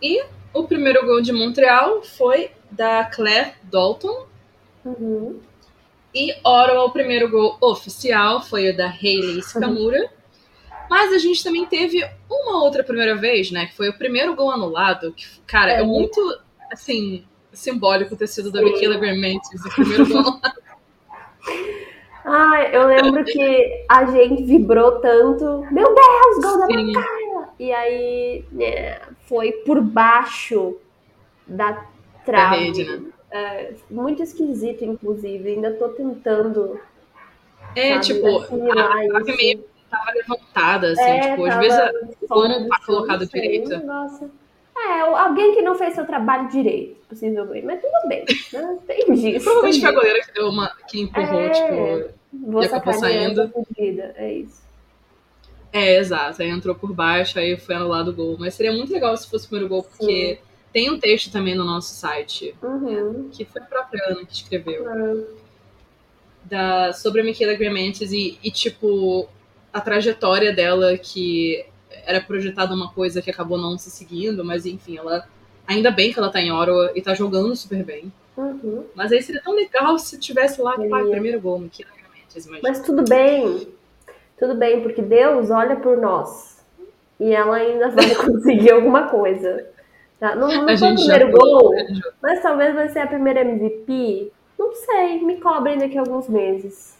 E o primeiro gol de Montreal foi da Claire Dalton. Uhum. E Ottawa, o primeiro gol oficial foi o da Hayley Skamura. Mas a gente também teve uma outra primeira vez, né? Que foi o primeiro gol anulado. Que, cara, é, É. muito, assim, simbólico ter sido da. Michaela Graham-Matthews, o primeiro gol anulado. Ai, eu lembro que a gente vibrou tanto. Meu Deus, gol da. Macaia! E aí né, foi por baixo da trave. rede, né? É, muito esquisito, inclusive. Ainda tô tentando. É, sabe, tipo, a, a meio tava levantada, assim, É, tipo, às vezes não do tá colocado não sei, direito. um negócio. É, alguém que não fez seu trabalho direito, possivelmente. Mas tudo bem, né? Tem disso. provavelmente foi a goleira que deu uma. que empurrou, É. tipo. Vou e acabou saindo. fugida, é isso. É, exato. Aí entrou por baixo, aí foi anulado o gol. Mas seria muito legal se fosse o primeiro gol, porque Sim. tem um texto também no nosso site, uhum. que foi a própria Ana que escreveu, uhum. da, sobre a Michaela Grimantes e, e, tipo, a trajetória dela, que era projetada uma coisa que acabou não se seguindo, mas enfim, ela. Ainda bem que ela tá em Ottawa e tá jogando super bem. Uhum. Mas aí seria tão legal se tivesse lá, pá, primeiro gol, Michaela Grimantes. Mas tudo bem tudo bem, porque Deus olha por nós e ela ainda vai conseguir alguma coisa. Tá? Não, não foi o primeiro gol, mas talvez vai ser a primeira MVP. Não sei, me cobrem daqui a alguns meses.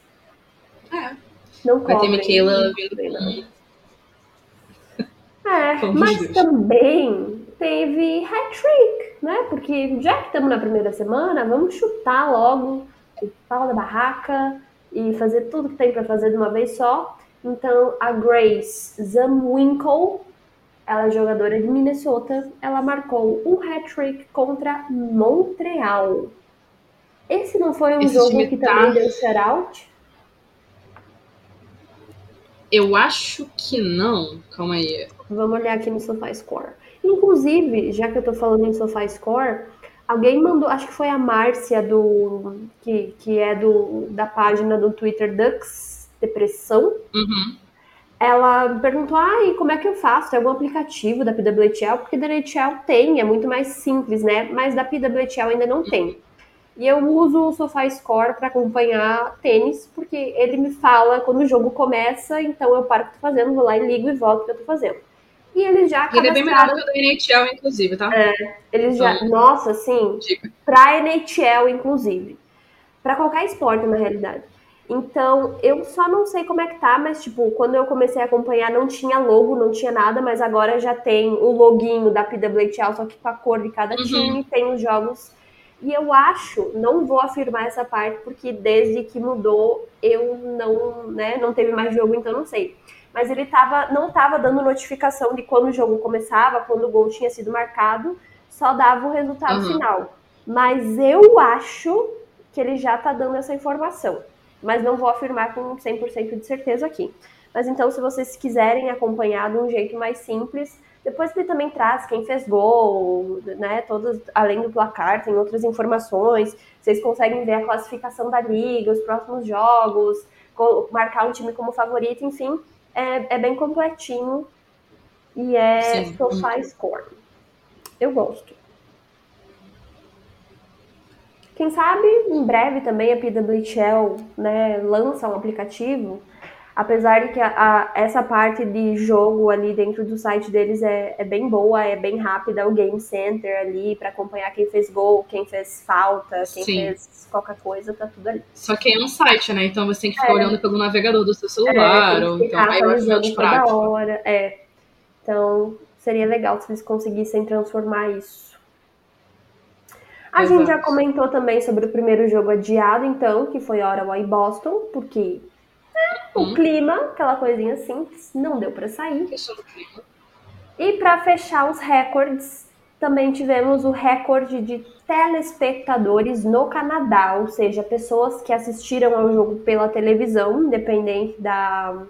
É. Não vai cobrem. Ter Michaela vindo É, mas Deus. também teve hat-trick, né? Porque já que estamos na primeira semana, vamos chutar logo o pau da barraca e fazer tudo que tem para fazer de uma vez só. Então, a Grace Zamwinkle, ela é jogadora de Minnesota, ela marcou um hat-trick contra Montreal. Esse não foi um Esse jogo que tá... também deu shutout? Eu acho que não. Calma aí. Vamos olhar aqui no SofaScore. Inclusive, já que eu tô falando em SofaScore, alguém mandou, acho que foi a Márcia do que, que é do da página do Twitter Ducks depressão. Uhum. Ela perguntou: ah, e como é que eu faço? Tem algum aplicativo da PWHL? Porque da NHL tem, é muito mais simples, né? Mas da PWHL ainda não tem. E eu uso o SofaScore para acompanhar tênis, porque ele me fala quando o jogo começa, então eu paro o que tô fazendo, vou lá e ligo e volto o que eu tô fazendo. E eles já Ele é bem melhor que o da NHL, inclusive, tá? É, eles já... Então, nossa, assim, pra NHL, inclusive. para qualquer esporte, na realidade. Então, eu só não sei como é que tá, mas tipo, quando eu comecei a acompanhar não tinha logo, não tinha nada, mas agora já tem o loginho da PWHL, só que com a cor de cada uhum. time, tem os jogos. E eu acho, não vou afirmar essa parte, porque desde que mudou, eu não, né, não teve mais jogo, então não sei. Mas ele tava, não tava dando notificação de quando o jogo começava, quando o gol tinha sido marcado, só dava o resultado uhum. final. Mas eu acho que ele já tá dando essa informação mas não vou afirmar com 100% de certeza aqui. Mas então, se vocês quiserem acompanhar de um jeito mais simples, depois ele também traz quem fez gol, né? Todos, além do placar, tem outras informações. Vocês conseguem ver a classificação da liga, os próximos jogos, marcar um time como favorito, enfim, é, é bem completinho e é Sofá Score. Eu gosto. Quem sabe em breve também a PWHL né, lança um aplicativo, apesar de que a, a, essa parte de jogo ali dentro do site deles é, é bem boa, é bem rápida, o Game Center ali para acompanhar quem fez gol, quem fez falta, quem Sim. fez qualquer coisa, tá tudo ali. Só que é um site, né? Então você tem que ficar é. olhando pelo navegador do seu celular, é, ou então aí ficar toda hora. É. Então seria legal se eles conseguissem transformar isso a Exato. gente já comentou também sobre o primeiro jogo adiado, então, que foi Ottawa e Boston, porque o uhum. clima, aquela coisinha simples, não deu para sair. E para fechar os recordes, também tivemos o recorde de telespectadores no Canadá, ou seja, pessoas que assistiram ao jogo pela televisão, independente da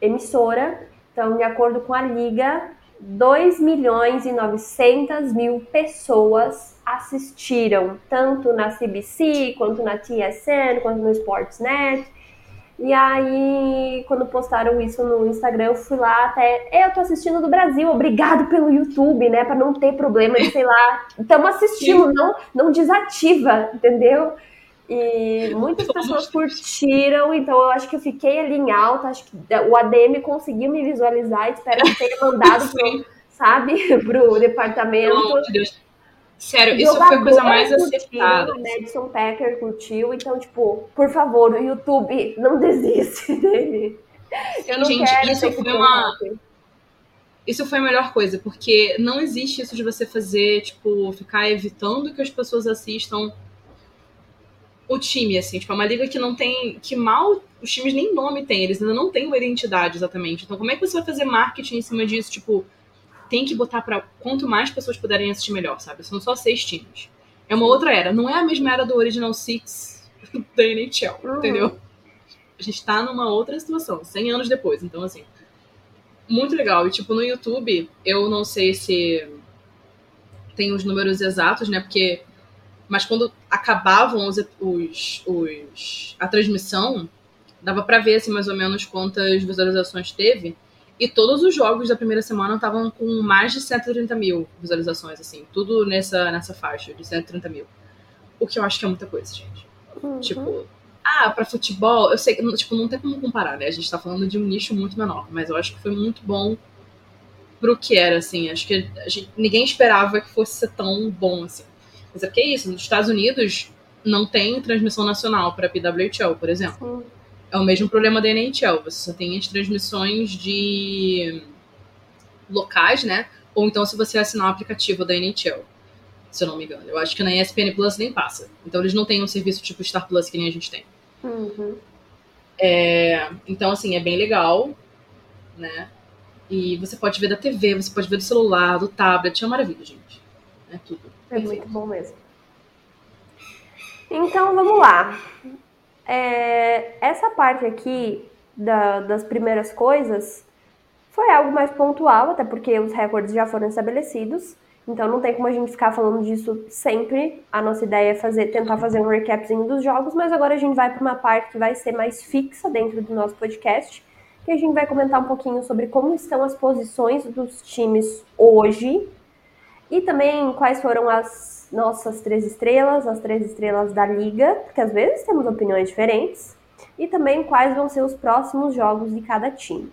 emissora. Então, de acordo com a liga, 2 milhões e 900 mil pessoas assistiram, tanto na CBC, quanto na TSN, quanto no Sportsnet. E aí, quando postaram isso no Instagram, eu fui lá até. Eu tô assistindo do Brasil, obrigado pelo YouTube, né? Pra não ter problema de, sei lá. Estamos assistindo, não, não desativa, entendeu? E muitas pessoas curtiram, então eu acho que eu fiquei ali em alta. Acho que o ADM conseguiu me visualizar. Espero que tenha mandado pro, sabe, pro departamento. Deus Sério, isso foi a coisa mais acertada. O Madison Packer curtiu, então, tipo, por favor, o YouTube, não desiste dele. Eu não Gente, quero isso foi uma. Isso foi a melhor coisa, porque não existe isso de você fazer, tipo, ficar evitando que as pessoas assistam o time, assim, tipo, é uma liga que não tem. que mal. Os times nem nome tem, eles ainda não têm uma identidade exatamente. Então, como é que você vai fazer marketing em cima disso? Tipo, tem que botar para quanto mais pessoas puderem assistir melhor, sabe? São só seis times. É uma outra era. Não é a mesma era do Original Six da NHL, uhum. entendeu? A gente tá numa outra situação, 100 anos depois. Então, assim, muito legal. E, tipo, no YouTube, eu não sei se tem os números exatos, né? Porque. Mas quando acabavam os, os, os a transmissão, dava para ver assim, mais ou menos quantas visualizações teve. E todos os jogos da primeira semana estavam com mais de 130 mil visualizações, assim. Tudo nessa, nessa faixa de 130 mil. O que eu acho que é muita coisa, gente. Uhum. Tipo, ah, pra futebol, eu sei que tipo, não tem como comparar, né? A gente tá falando de um nicho muito menor, mas eu acho que foi muito bom pro que era, assim. Acho que gente, ninguém esperava que fosse ser tão bom, assim. Mas é porque é isso, nos Estados Unidos não tem transmissão nacional para PWHL, por exemplo. Sim é o mesmo problema da NHL. Você só tem as transmissões de locais, né? Ou então se você assinar o aplicativo da NHL, se eu não me engano. Eu acho que na ESPN Plus nem passa. Então eles não têm um serviço tipo Star Plus que nem a gente tem. Uhum. É, então, assim, é bem legal, né? E você pode ver da TV, você pode ver do celular, do tablet. É uma maravilha, gente. É tudo. É muito bom mesmo. Então, vamos lá. É, essa parte aqui da, das primeiras coisas foi algo mais pontual, até porque os recordes já foram estabelecidos. Então não tem como a gente ficar falando disso sempre. A nossa ideia é fazer, tentar fazer um recapzinho dos jogos, mas agora a gente vai para uma parte que vai ser mais fixa dentro do nosso podcast, que a gente vai comentar um pouquinho sobre como estão as posições dos times hoje e também quais foram as nossas três estrelas, as três estrelas da liga, porque às vezes temos opiniões diferentes, e também quais vão ser os próximos jogos de cada time.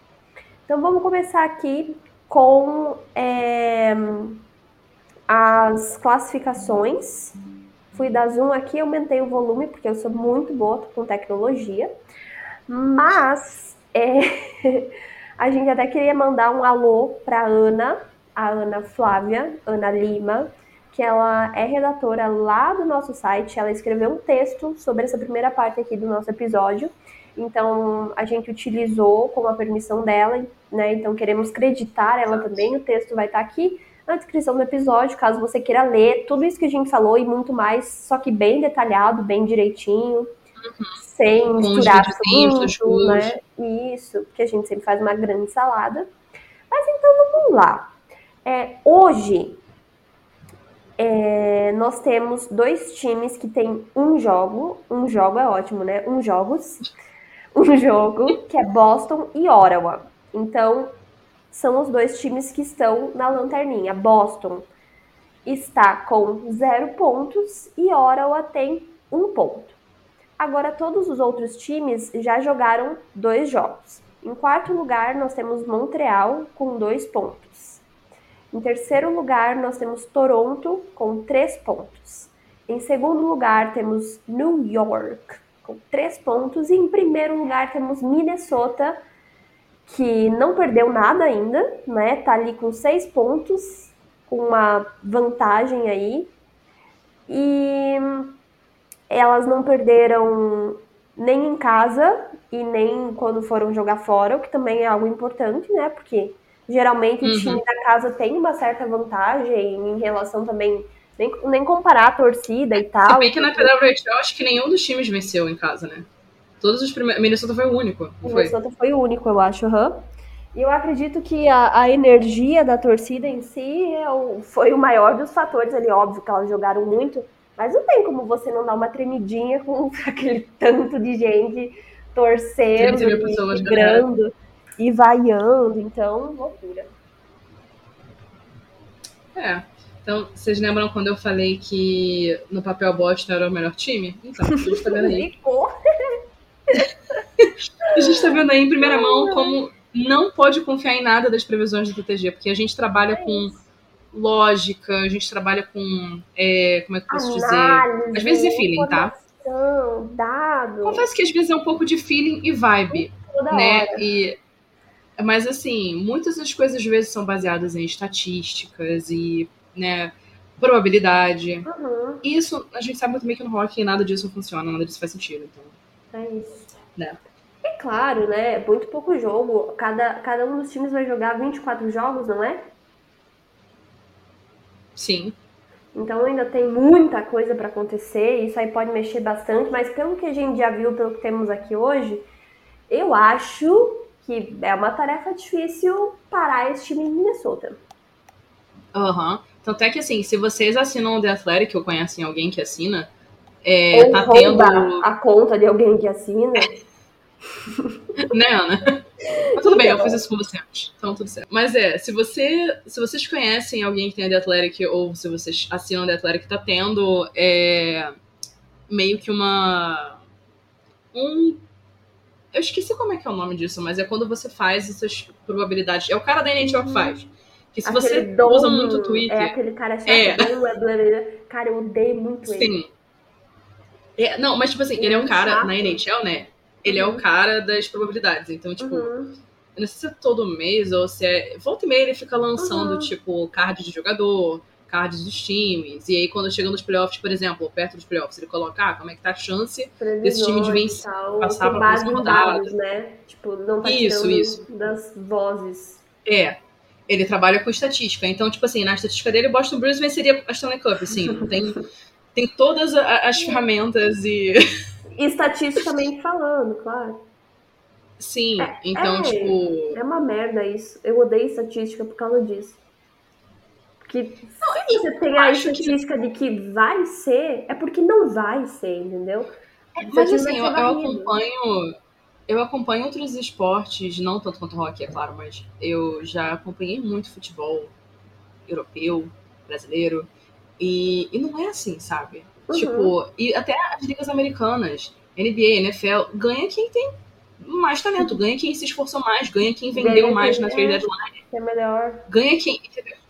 Então vamos começar aqui com é, as classificações. Fui dar zoom aqui, aumentei o volume, porque eu sou muito boa com tecnologia. Mas é, a gente até queria mandar um alô para Ana, a Ana Flávia, Ana Lima, que ela é redatora lá do nosso site. Ela escreveu um texto sobre essa primeira parte aqui do nosso episódio. Então, a gente utilizou com a permissão dela, né? Então, queremos creditar ela também. O texto vai estar aqui na descrição do episódio, caso você queira ler tudo isso que a gente falou e muito mais, só que bem detalhado, bem direitinho, uhum. sem misturar tudo, né? Isso, porque a gente sempre faz uma grande salada. Mas então, vamos lá. É, hoje, é, nós temos dois times que tem um jogo, um jogo é ótimo, né? Um jogos, um jogo que é Boston e Ottawa. Então, são os dois times que estão na lanterninha. Boston está com zero pontos e Ottawa tem um ponto. Agora, todos os outros times já jogaram dois jogos. Em quarto lugar, nós temos Montreal com dois pontos. Em terceiro lugar, nós temos Toronto com três pontos. Em segundo lugar, temos New York com três pontos. E em primeiro lugar, temos Minnesota, que não perdeu nada ainda, né? Tá ali com seis pontos, com uma vantagem aí. E elas não perderam nem em casa e nem quando foram jogar fora, o que também é algo importante, né? Porque Geralmente uhum. o time da casa tem uma certa vantagem em relação também. Nem, nem comparar a torcida e tal. Se bem que na PWH eu acho que nenhum dos times venceu em casa, né? Todos os primeiros. Minnesota foi o único. Minnesota foi? foi o único, eu acho, uhum. E eu acredito que a, a, energia da torcida em si é o, foi o maior dos fatores ali. Óbvio que elas jogaram muito, mas não tem como você não dar uma tremidinha com aquele tanto de gente torcendo, vibrando e vaiando, então, loucura. É. Então, vocês lembram quando eu falei que no papel Boston era o melhor time? Então, a gente tá vendo aí. a gente tá vendo aí em primeira mão como não pode confiar em nada das previsões do TTG, porque a gente trabalha com lógica, a gente trabalha com. É, como é que eu posso dizer? Às vezes é feeling, tá? Dado. Confesso que às vezes é um pouco de feeling e vibe. Toda né? Hora. E mas, assim, muitas das coisas às vezes são baseadas em estatísticas e, né, probabilidade. Uhum. Isso, a gente sabe muito bem que no rock nada disso funciona, nada disso faz sentido. Então, é isso. Né? É claro, né? Muito pouco jogo. Cada, cada um dos times vai jogar 24 jogos, não é? Sim. Então ainda tem muita coisa para acontecer, isso aí pode mexer bastante, mas pelo que a gente já viu, pelo que temos aqui hoje, eu acho que é uma tarefa difícil parar esse time em Minnesota. Aham. Uhum. Tanto é que, assim, se vocês assinam o The Athletic ou conhecem alguém que assina, é, Ou tá tendo. a conta de alguém que assina. né, Ana? Mas tudo bem, eu fiz isso com você antes. Então tudo certo. Mas é, se você. Se vocês conhecem alguém que tem a The Athletic, ou se vocês assinam a The Athletic, tá tendo é, meio que uma. Um. Eu esqueci como é que é o nome disso, mas é quando você faz essas probabilidades. É o cara da NHL que faz. Que se você Aquele dom, usa muito o Twitter. É aquele cara chato. É. é blá, blá, blá. Cara, eu odeio muito ele. Sim. É, não, mas tipo assim, ele é um cara na NHL, né? Ele é o cara das probabilidades. Então, tipo, Uhum. eu não sei se é todo mês ou se é. Volta e meia ele fica lançando, Uhum. tipo, cards de jogador, cards dos times. E aí, quando chega nos playoffs, por exemplo, ou perto dos playoffs, ele coloca, ah, como é que tá a chance Desse time de Previsões vencer, tal, passar pra base próxima rodada. dados, né? Tipo, não tá Isso, isso. das vozes. É. Ele trabalha com estatística. Então, tipo assim, na estatística dele, o Boston Bruins venceria a Stanley Cup, assim. Tem, tem todas a- as ferramentas e. Estatisticamente falando, claro. Sim, então, é. tipo. É uma merda isso. Eu odeio estatística por causa disso. Porque se você tem a acho que- estatística de que vai ser, é porque não vai ser, entendeu? Mas Esse time assim, eu, eu acompanho. Eu acompanho outros esportes, não tanto quanto hockey, é claro, mas eu já acompanhei muito futebol europeu, brasileiro. E, e não é assim, sabe? Uhum. Tipo, e até as ligas americanas, NBA, NFL, ganha quem tem mais talento, ganha quem se esforçou mais, ganha quem vendeu Ganha mais quem- na trade é. deadline, Que é melhor. ganha quem.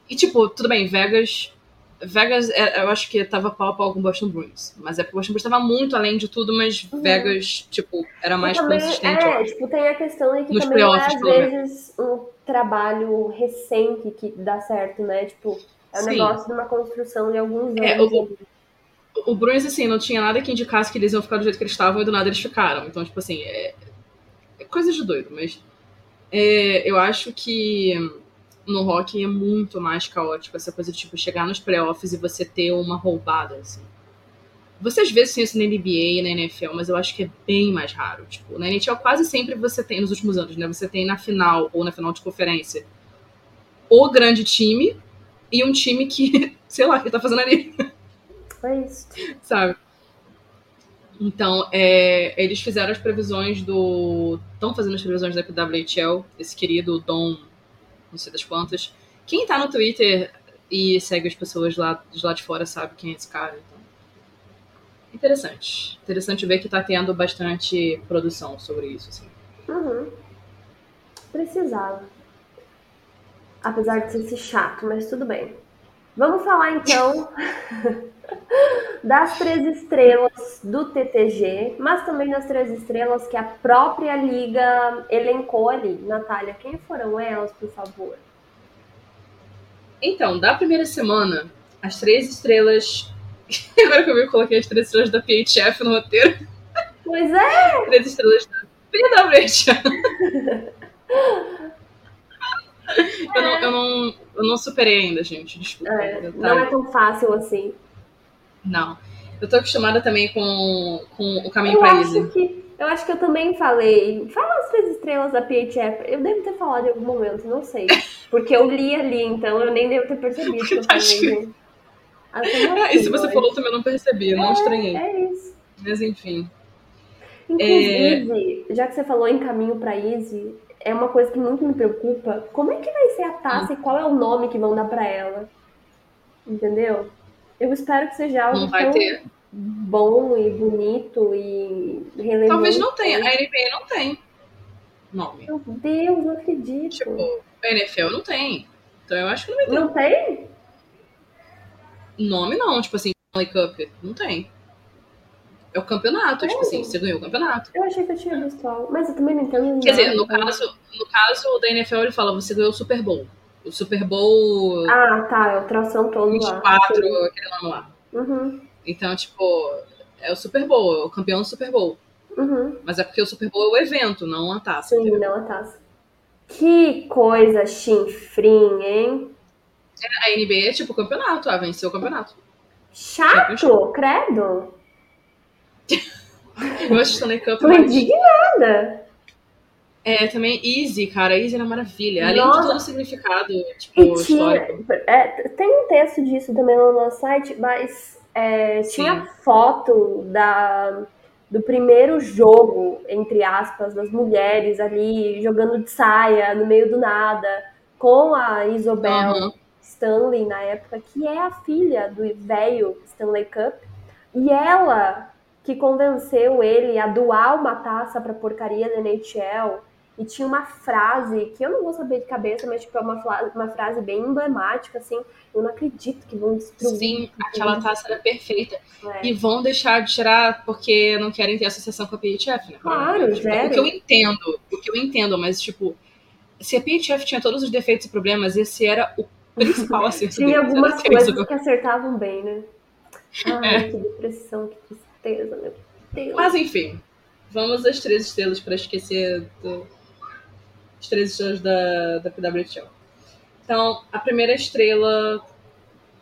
E tipo, tudo bem, Vegas. Vegas, é, eu acho que tava pau a pau com o Boston Bruins. Mas é porque o Boston Bruins tava muito além de tudo, mas Uhum. Vegas, tipo, era mais também, consistente. é, tipo, tem a questão de que também não é, às vezes, um trabalho recente que dá certo, né? Tipo, é um Sim. negócio de uma construção de alguns anos. É, o- ali. O Bruins, assim, não tinha nada que indicasse que eles iam ficar do jeito que eles estavam e do nada eles ficaram. Então, tipo assim, é, é coisa de doido, mas é, eu acho que no hockey é muito mais caótico essa coisa de, tipo, chegar nos playoffs e você ter uma roubada, assim. Você às vezes tem isso na NBA e na NFL, mas eu acho que é bem mais raro. Tipo, na NHL quase sempre você tem, nos últimos anos, né? Você tem na final ou na final de conferência o grande time e um time que, sei lá, que tá fazendo ali É isso. sabe? Então, é, eles fizeram as previsões do. Estão fazendo as previsões da WHL, esse querido Dom, não sei das quantas. Quem tá no Twitter e segue as pessoas lá de lá de fora sabe quem é esse cara. Então. Interessante. Interessante ver que tá tendo bastante produção sobre isso. Assim. Uhum. Precisava. Apesar de ser chato, mas tudo bem. Vamos falar então das três estrelas do TTG, mas também das três estrelas que a própria liga elencou ali. Natália, quem foram elas, por favor? Então, da primeira semana, as três estrelas. Agora que eu vi, eu coloquei as três estrelas da PHF no roteiro. Pois é! Três estrelas da PWH. eu, não, eu, não, eu não superei ainda, gente. Desculpa. É, não é tão fácil assim. Não. Eu tô acostumada também com, com o caminho Eu pra acho Easy. que eu acho que eu também falei. Fala as três estrelas da PHF. Eu devo ter falado em algum momento, não sei. Porque eu li ali, então eu nem devo ter percebido que eu Tá falei. Ah, e se você falou também, eu não percebi, eu não estranhei. É isso. Mas enfim. Inclusive, já que você falou em caminho pra Easy, é uma coisa que muito me preocupa. Como é que vai ser a taça e qual é o nome que vão dar pra ela? Entendeu? Eu espero que seja algo Não vai tão ter. bom e bonito e relevante. Talvez não tenha. A NBA não tem nome. Meu Deus, não acredito. Tipo, a NFL não tem. Então eu acho que não vai ter. Não tem? Nome não, tipo assim, Stanley Cup. Não tem. É o campeonato, tipo assim, você ganhou o campeonato. Eu achei que eu tinha visto algo, mas eu também não entendo Quer dizer, no caso, no caso da NFL, ele fala, você ganhou o Super Bowl. O Super Bowl Ah, tá, é o tração todo lá. 24, Sim. aquele nome lá. Uhum, Então, tipo, é o Super Bowl, é o campeão do Super Bowl. uhum. Mas é porque o Super Bowl é o evento, não a taça. Sim, entendeu? não a taça. Que coisa chinfrim, hein? A NBA é tipo o campeonato, ah, venceu o campeonato. Chato, credo. Eu acho Stanley Cup Tô indignada. É, também Easy, cara. Easy era maravilha. Além Nossa. de todo o significado, tipo, E tinha, é, tem um texto disso também no nosso site, mas é, tinha foto da, do primeiro jogo, entre aspas, das mulheres ali jogando de saia no meio do nada, com a Isobel Aham. Stanley na época, que é a filha do velho Stanley Cup, e ela que convenceu ele a doar uma taça pra porcaria da NHL. E tinha uma frase que eu não vou saber de cabeça, mas tipo, é uma, uma frase bem emblemática, assim. Eu não acredito que vão destruir. Sim, aquela taça era perfeita. É. E vão deixar de tirar porque não querem ter associação com a PHF, né? Claro, Tipo, zero. O que eu entendo, o que eu entendo, mas, tipo, se a PHF tinha todos os defeitos e problemas, esse era o principal acerto Tinha deles, algumas coisas que acertavam bem, né? Ai, É. que depressão, que tristeza, meu Deus. Mas enfim, vamos às três estrelas para esquecer do... as três estrelas da, da PWHL. Então, a primeira estrela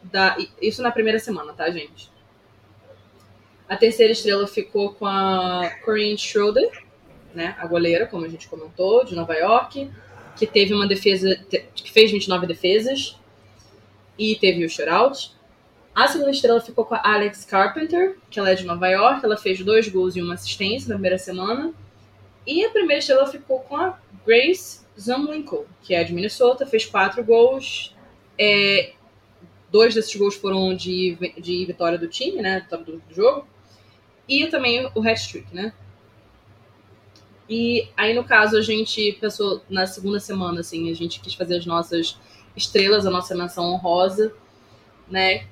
da. Isso na primeira semana, tá, gente? A terceira estrela ficou com a Corinne Schroeder, né? A goleira, como a gente comentou, de Nova York, que teve uma defesa. que fez 29 defesas e teve o shutout. A segunda estrela ficou com a Alex Carpenter, que ela é de Nova York, ela fez dois gols e uma assistência na primeira semana. E a primeira estrela ficou com a Grace Zumlinko, que é de Minnesota, fez quatro gols. É, dois desses gols foram de, de vitória do time, né? Do, do jogo. E também o hat-trick, né? E aí, no caso, a gente pensou na segunda semana, assim, a gente quis fazer as nossas estrelas, a nossa menção honrosa, né?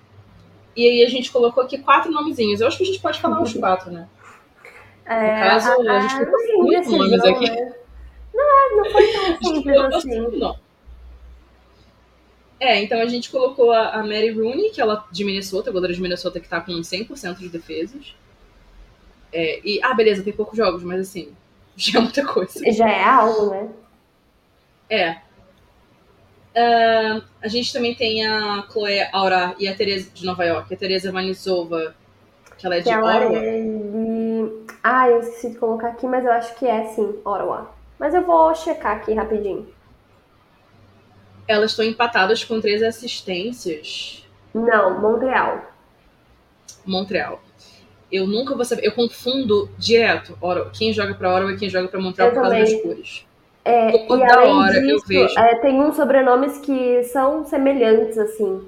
E aí a gente colocou aqui quatro nomezinhos. Eu acho que a gente pode falar os quatro, né? É, No caso, a gente não tem muitos nomes aqui. né? Não, é- não foi tão A gente simples assim. cinco nomes. É, então a gente colocou a, a Mary Rooney, que ela de Minnesota, a goleira de Minnesota, que tá com 100% de defesas. É, e, ah, beleza, tem poucos jogos, mas assim, já é muita coisa. Já é algo, né? É. Ah, a gente também tem a Chloe Aura e a Teresa de Nova York, a Teresa Vanisova, que ela é de Que ela Ottawa. é de... Ah, eu esqueci de colocar aqui, mas eu acho que é sim, Ottawa. Mas eu vou checar aqui rapidinho. Elas estão empatadas com três assistências. Não, Montreal. Montreal. Eu nunca vou saber. Eu confundo direto Ottawa- quem joga pra Ottawa e quem joga pra Montreal Eu por causa também. das cores. É, Toda e além hora eu disso, vejo. é, tem uns sobrenomes que são semelhantes, assim.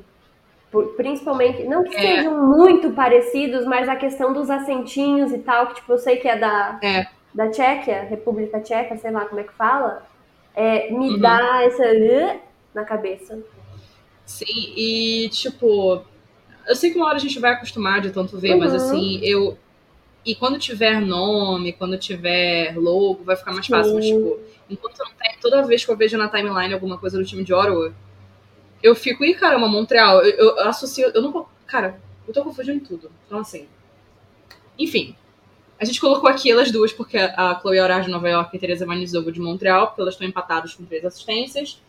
Principalmente, não que É. sejam muito parecidos, mas a questão dos acentinhos e tal, que tipo, eu sei que é da, É. da Tchequia, República Tcheca, sei lá como é que fala, é, me Uhum. dá essa na cabeça. Sim, e tipo. Eu sei que uma hora a gente vai acostumar de tanto ver, mas Uhum. assim, eu. E quando tiver nome, quando tiver logo, vai ficar mais fácil. Mas, tipo, enquanto eu não tenho. Toda vez que eu vejo na timeline alguma coisa do time de Ottawa, eu fico, ih, caramba, Montreal. Eu, eu associo. Eu não. Cara, eu tô confundindo tudo. Então, assim. Enfim. A gente colocou aqui elas duas, porque a Chloe Aurar de Nova York e a Teresa Manizova de Montreal, porque elas estão empatadas com três assistências.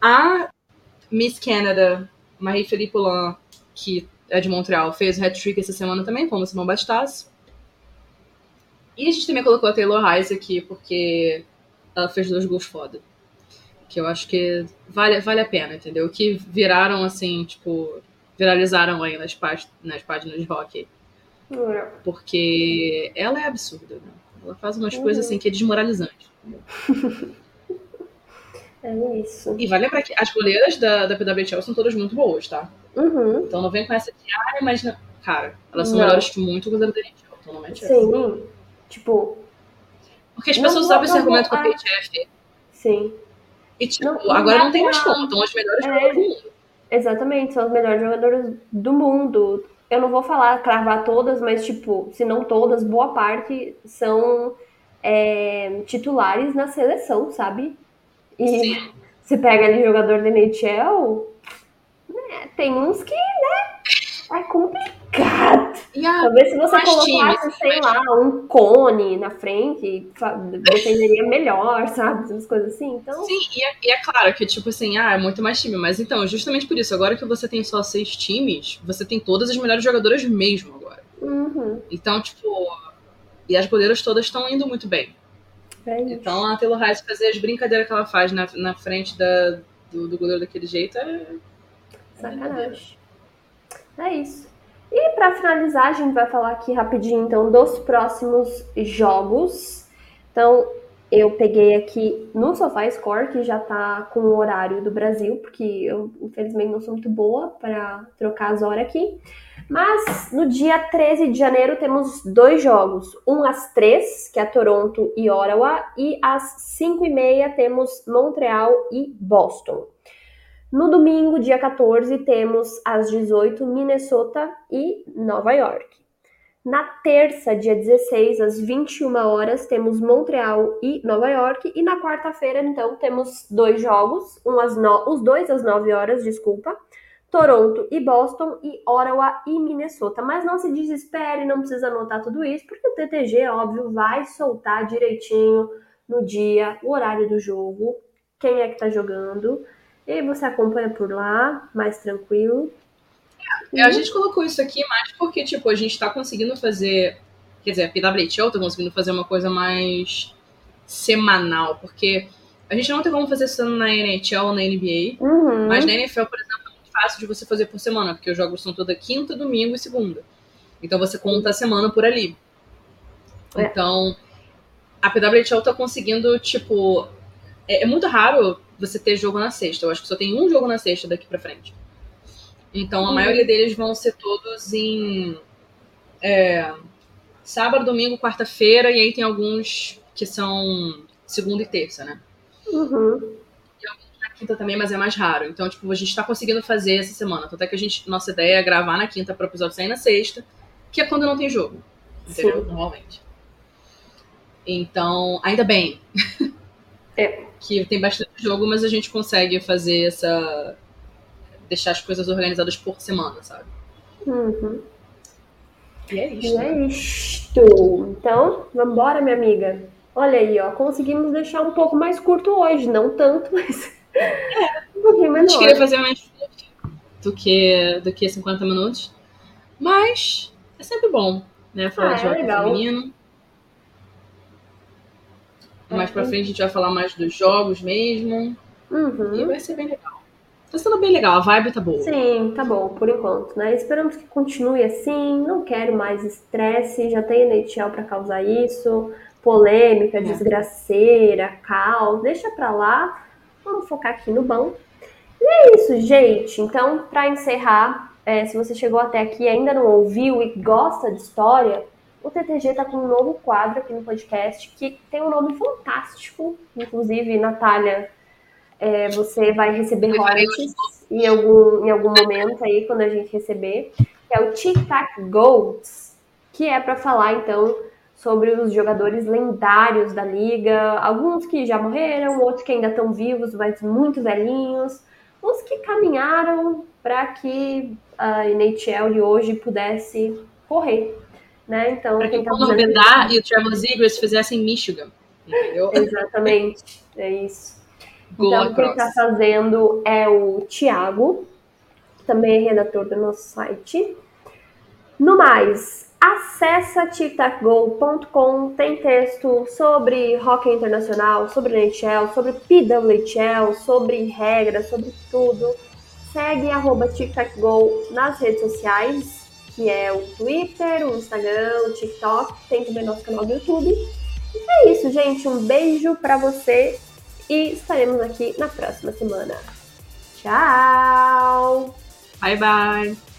A Miss Canada, Marie-Philippe Poulin, que é de Montreal, fez o hat-trick essa semana também, como se não bastasse. E a gente também colocou a Taylor Heiss aqui, porque ela fez dois gols foda. Que eu acho que vale, vale a pena, entendeu? Que viraram, assim, tipo, viralizaram aí nas, pá- nas páginas de hockey. Porque ela é absurda, né? Ela faz umas Uhum. coisas, assim, que é desmoralizante. É isso. E vale lembrar que as goleiras da, da PWHL são todas muito boas, tá? Uhum. Então não vem com essa de, ah, mas não. Cara, elas são Não. melhores que muito goleiras da NHL, então não mete essa. Sim. Tipo, Porque as pessoas usavam esse argumento com a PHF. sim. E, tipo, Não- agora não tem mais como. Então as melhores É. jogadoras do mundo. Exatamente, são os melhores jogadores do mundo. Eu não vou falar, cravar todas, mas, tipo, se não todas, boa parte são é, titulares na seleção, sabe? E Sim. você pega ali jogador da NHL, né, tem uns que, né, é complicado. A, Talvez se você colocasse, times, sei mais- lá, um cone na frente, defenderia melhor, sabe? Essas coisas assim. Então, Sim, e é, e é claro que, tipo assim, ah, é muito mais time. Mas então, justamente por isso, agora que você tem só seis times, você tem todas as melhores jogadoras mesmo agora. uhum. Então, tipo. E as goleiras todas estão indo muito bem. É. Então a Taylor Heights fazer as brincadeiras que ela faz na, na frente da, do, do goleiro daquele jeito é. Sacanagem. É isso. E para finalizar, a gente vai falar aqui rapidinho então dos próximos jogos. Então, eu peguei aqui no SofaScore, que já tá com o horário do Brasil, porque eu infelizmente não sou muito boa para trocar as horas aqui. Mas no dia 13 de janeiro temos dois jogos. Um às 3, que é Toronto e Ottawa, e às 5 e meia temos Montreal e Boston. No domingo, dia 14, temos às 18 Minnesota e Nova York. Na terça, dia 16, às 21 horas, temos Montreal e Nova York. E na quarta-feira, então, temos dois jogos, um às no... os dois às 9 horas, desculpa. Toronto e Boston e Ottawa e Minnesota. Mas não se desespere, não precisa anotar tudo isso, porque o TTG, óbvio, vai soltar direitinho no dia, o horário do jogo, quem é que tá jogando. E aí você acompanha por lá, mais tranquilo. É, a gente colocou isso aqui mais porque, tipo, a gente tá conseguindo fazer. Quer dizer, a PWHL tá conseguindo fazer uma coisa mais semanal, porque a gente não tem como fazer isso na NHL ou na NBA, Uhum. mas na NFL, por exemplo, é muito fácil de você fazer por semana, porque os jogos são toda quinta, domingo e segunda. Então você conta a semana por ali. É. Então, a PWHL tá conseguindo, tipo. É, é muito raro você ter jogo na sexta. Eu acho que só tem um jogo na sexta daqui pra frente. Então, a Uhum. maioria deles vão ser todos em é, sábado, domingo, quarta-feira, e aí tem alguns que são segunda e terça, né? Uhum. Na quinta também, mas é mais raro. Então, tipo, a gente tá conseguindo fazer essa semana. Tanto é que a gente, nossa ideia é gravar na quinta para o episódio sair na sexta, que é quando não tem jogo. Entendeu? Sim. Normalmente. Então, ainda bem. É. que tem bastante jogo, mas a gente consegue fazer essa. deixar as coisas organizadas por semana, sabe? Uhum. E é isso. E é isto. Então, vambora, minha amiga. Olha aí, ó. Conseguimos deixar um pouco mais curto hoje. Não tanto, mas. um pouquinho A gente menor. queria fazer mais curto do que, do que 50 minutos. Mas é sempre bom, né? Falar Ah, de é legal. feminino. Mais pra frente a gente vai falar mais dos jogos mesmo. E Uhum. vai ser bem legal. Tá sendo bem legal, a vibe tá boa. Sim, tá bom, por enquanto, né? Esperamos que continue assim. Não quero mais estresse. Já tem NHL pra causar isso. Polêmica, É. desgraceira, caos. Deixa pra lá. Vamos focar aqui no bom. E é isso, gente. Então, pra encerrar, é, se você chegou até aqui e ainda não ouviu e gosta de história, o TTG tá com um novo quadro aqui no podcast que tem um nome fantástico. Inclusive, Natália, é, você vai receber royalties em algum, em algum momento aí, quando a gente receber, que é o Tic Tac Goats, que é para falar, então, sobre os jogadores lendários da liga, alguns que já morreram, outros que ainda estão vivos, mas muito velhinhos, os que caminharam para que a NHL de hoje pudesse correr, né? Então, Pra que quem o Bedard e o Trevor Zegras fizessem Michigan. Entendeu? Exatamente, é isso. Go Então, quem across. está fazendo é o Tiago, que também é redator do nosso site. No mais, acessa tictacgo.com, tem texto sobre hockey internacional, sobre NHL, sobre PWHL, sobre regras, sobre tudo. Segue arroba tictacgo nas redes sociais, que é o Twitter, o Instagram, o TikTok, tem também nosso canal do YouTube. E é isso, gente. Um beijo pra você e estaremos aqui na próxima semana. Tchau! Bye, bye.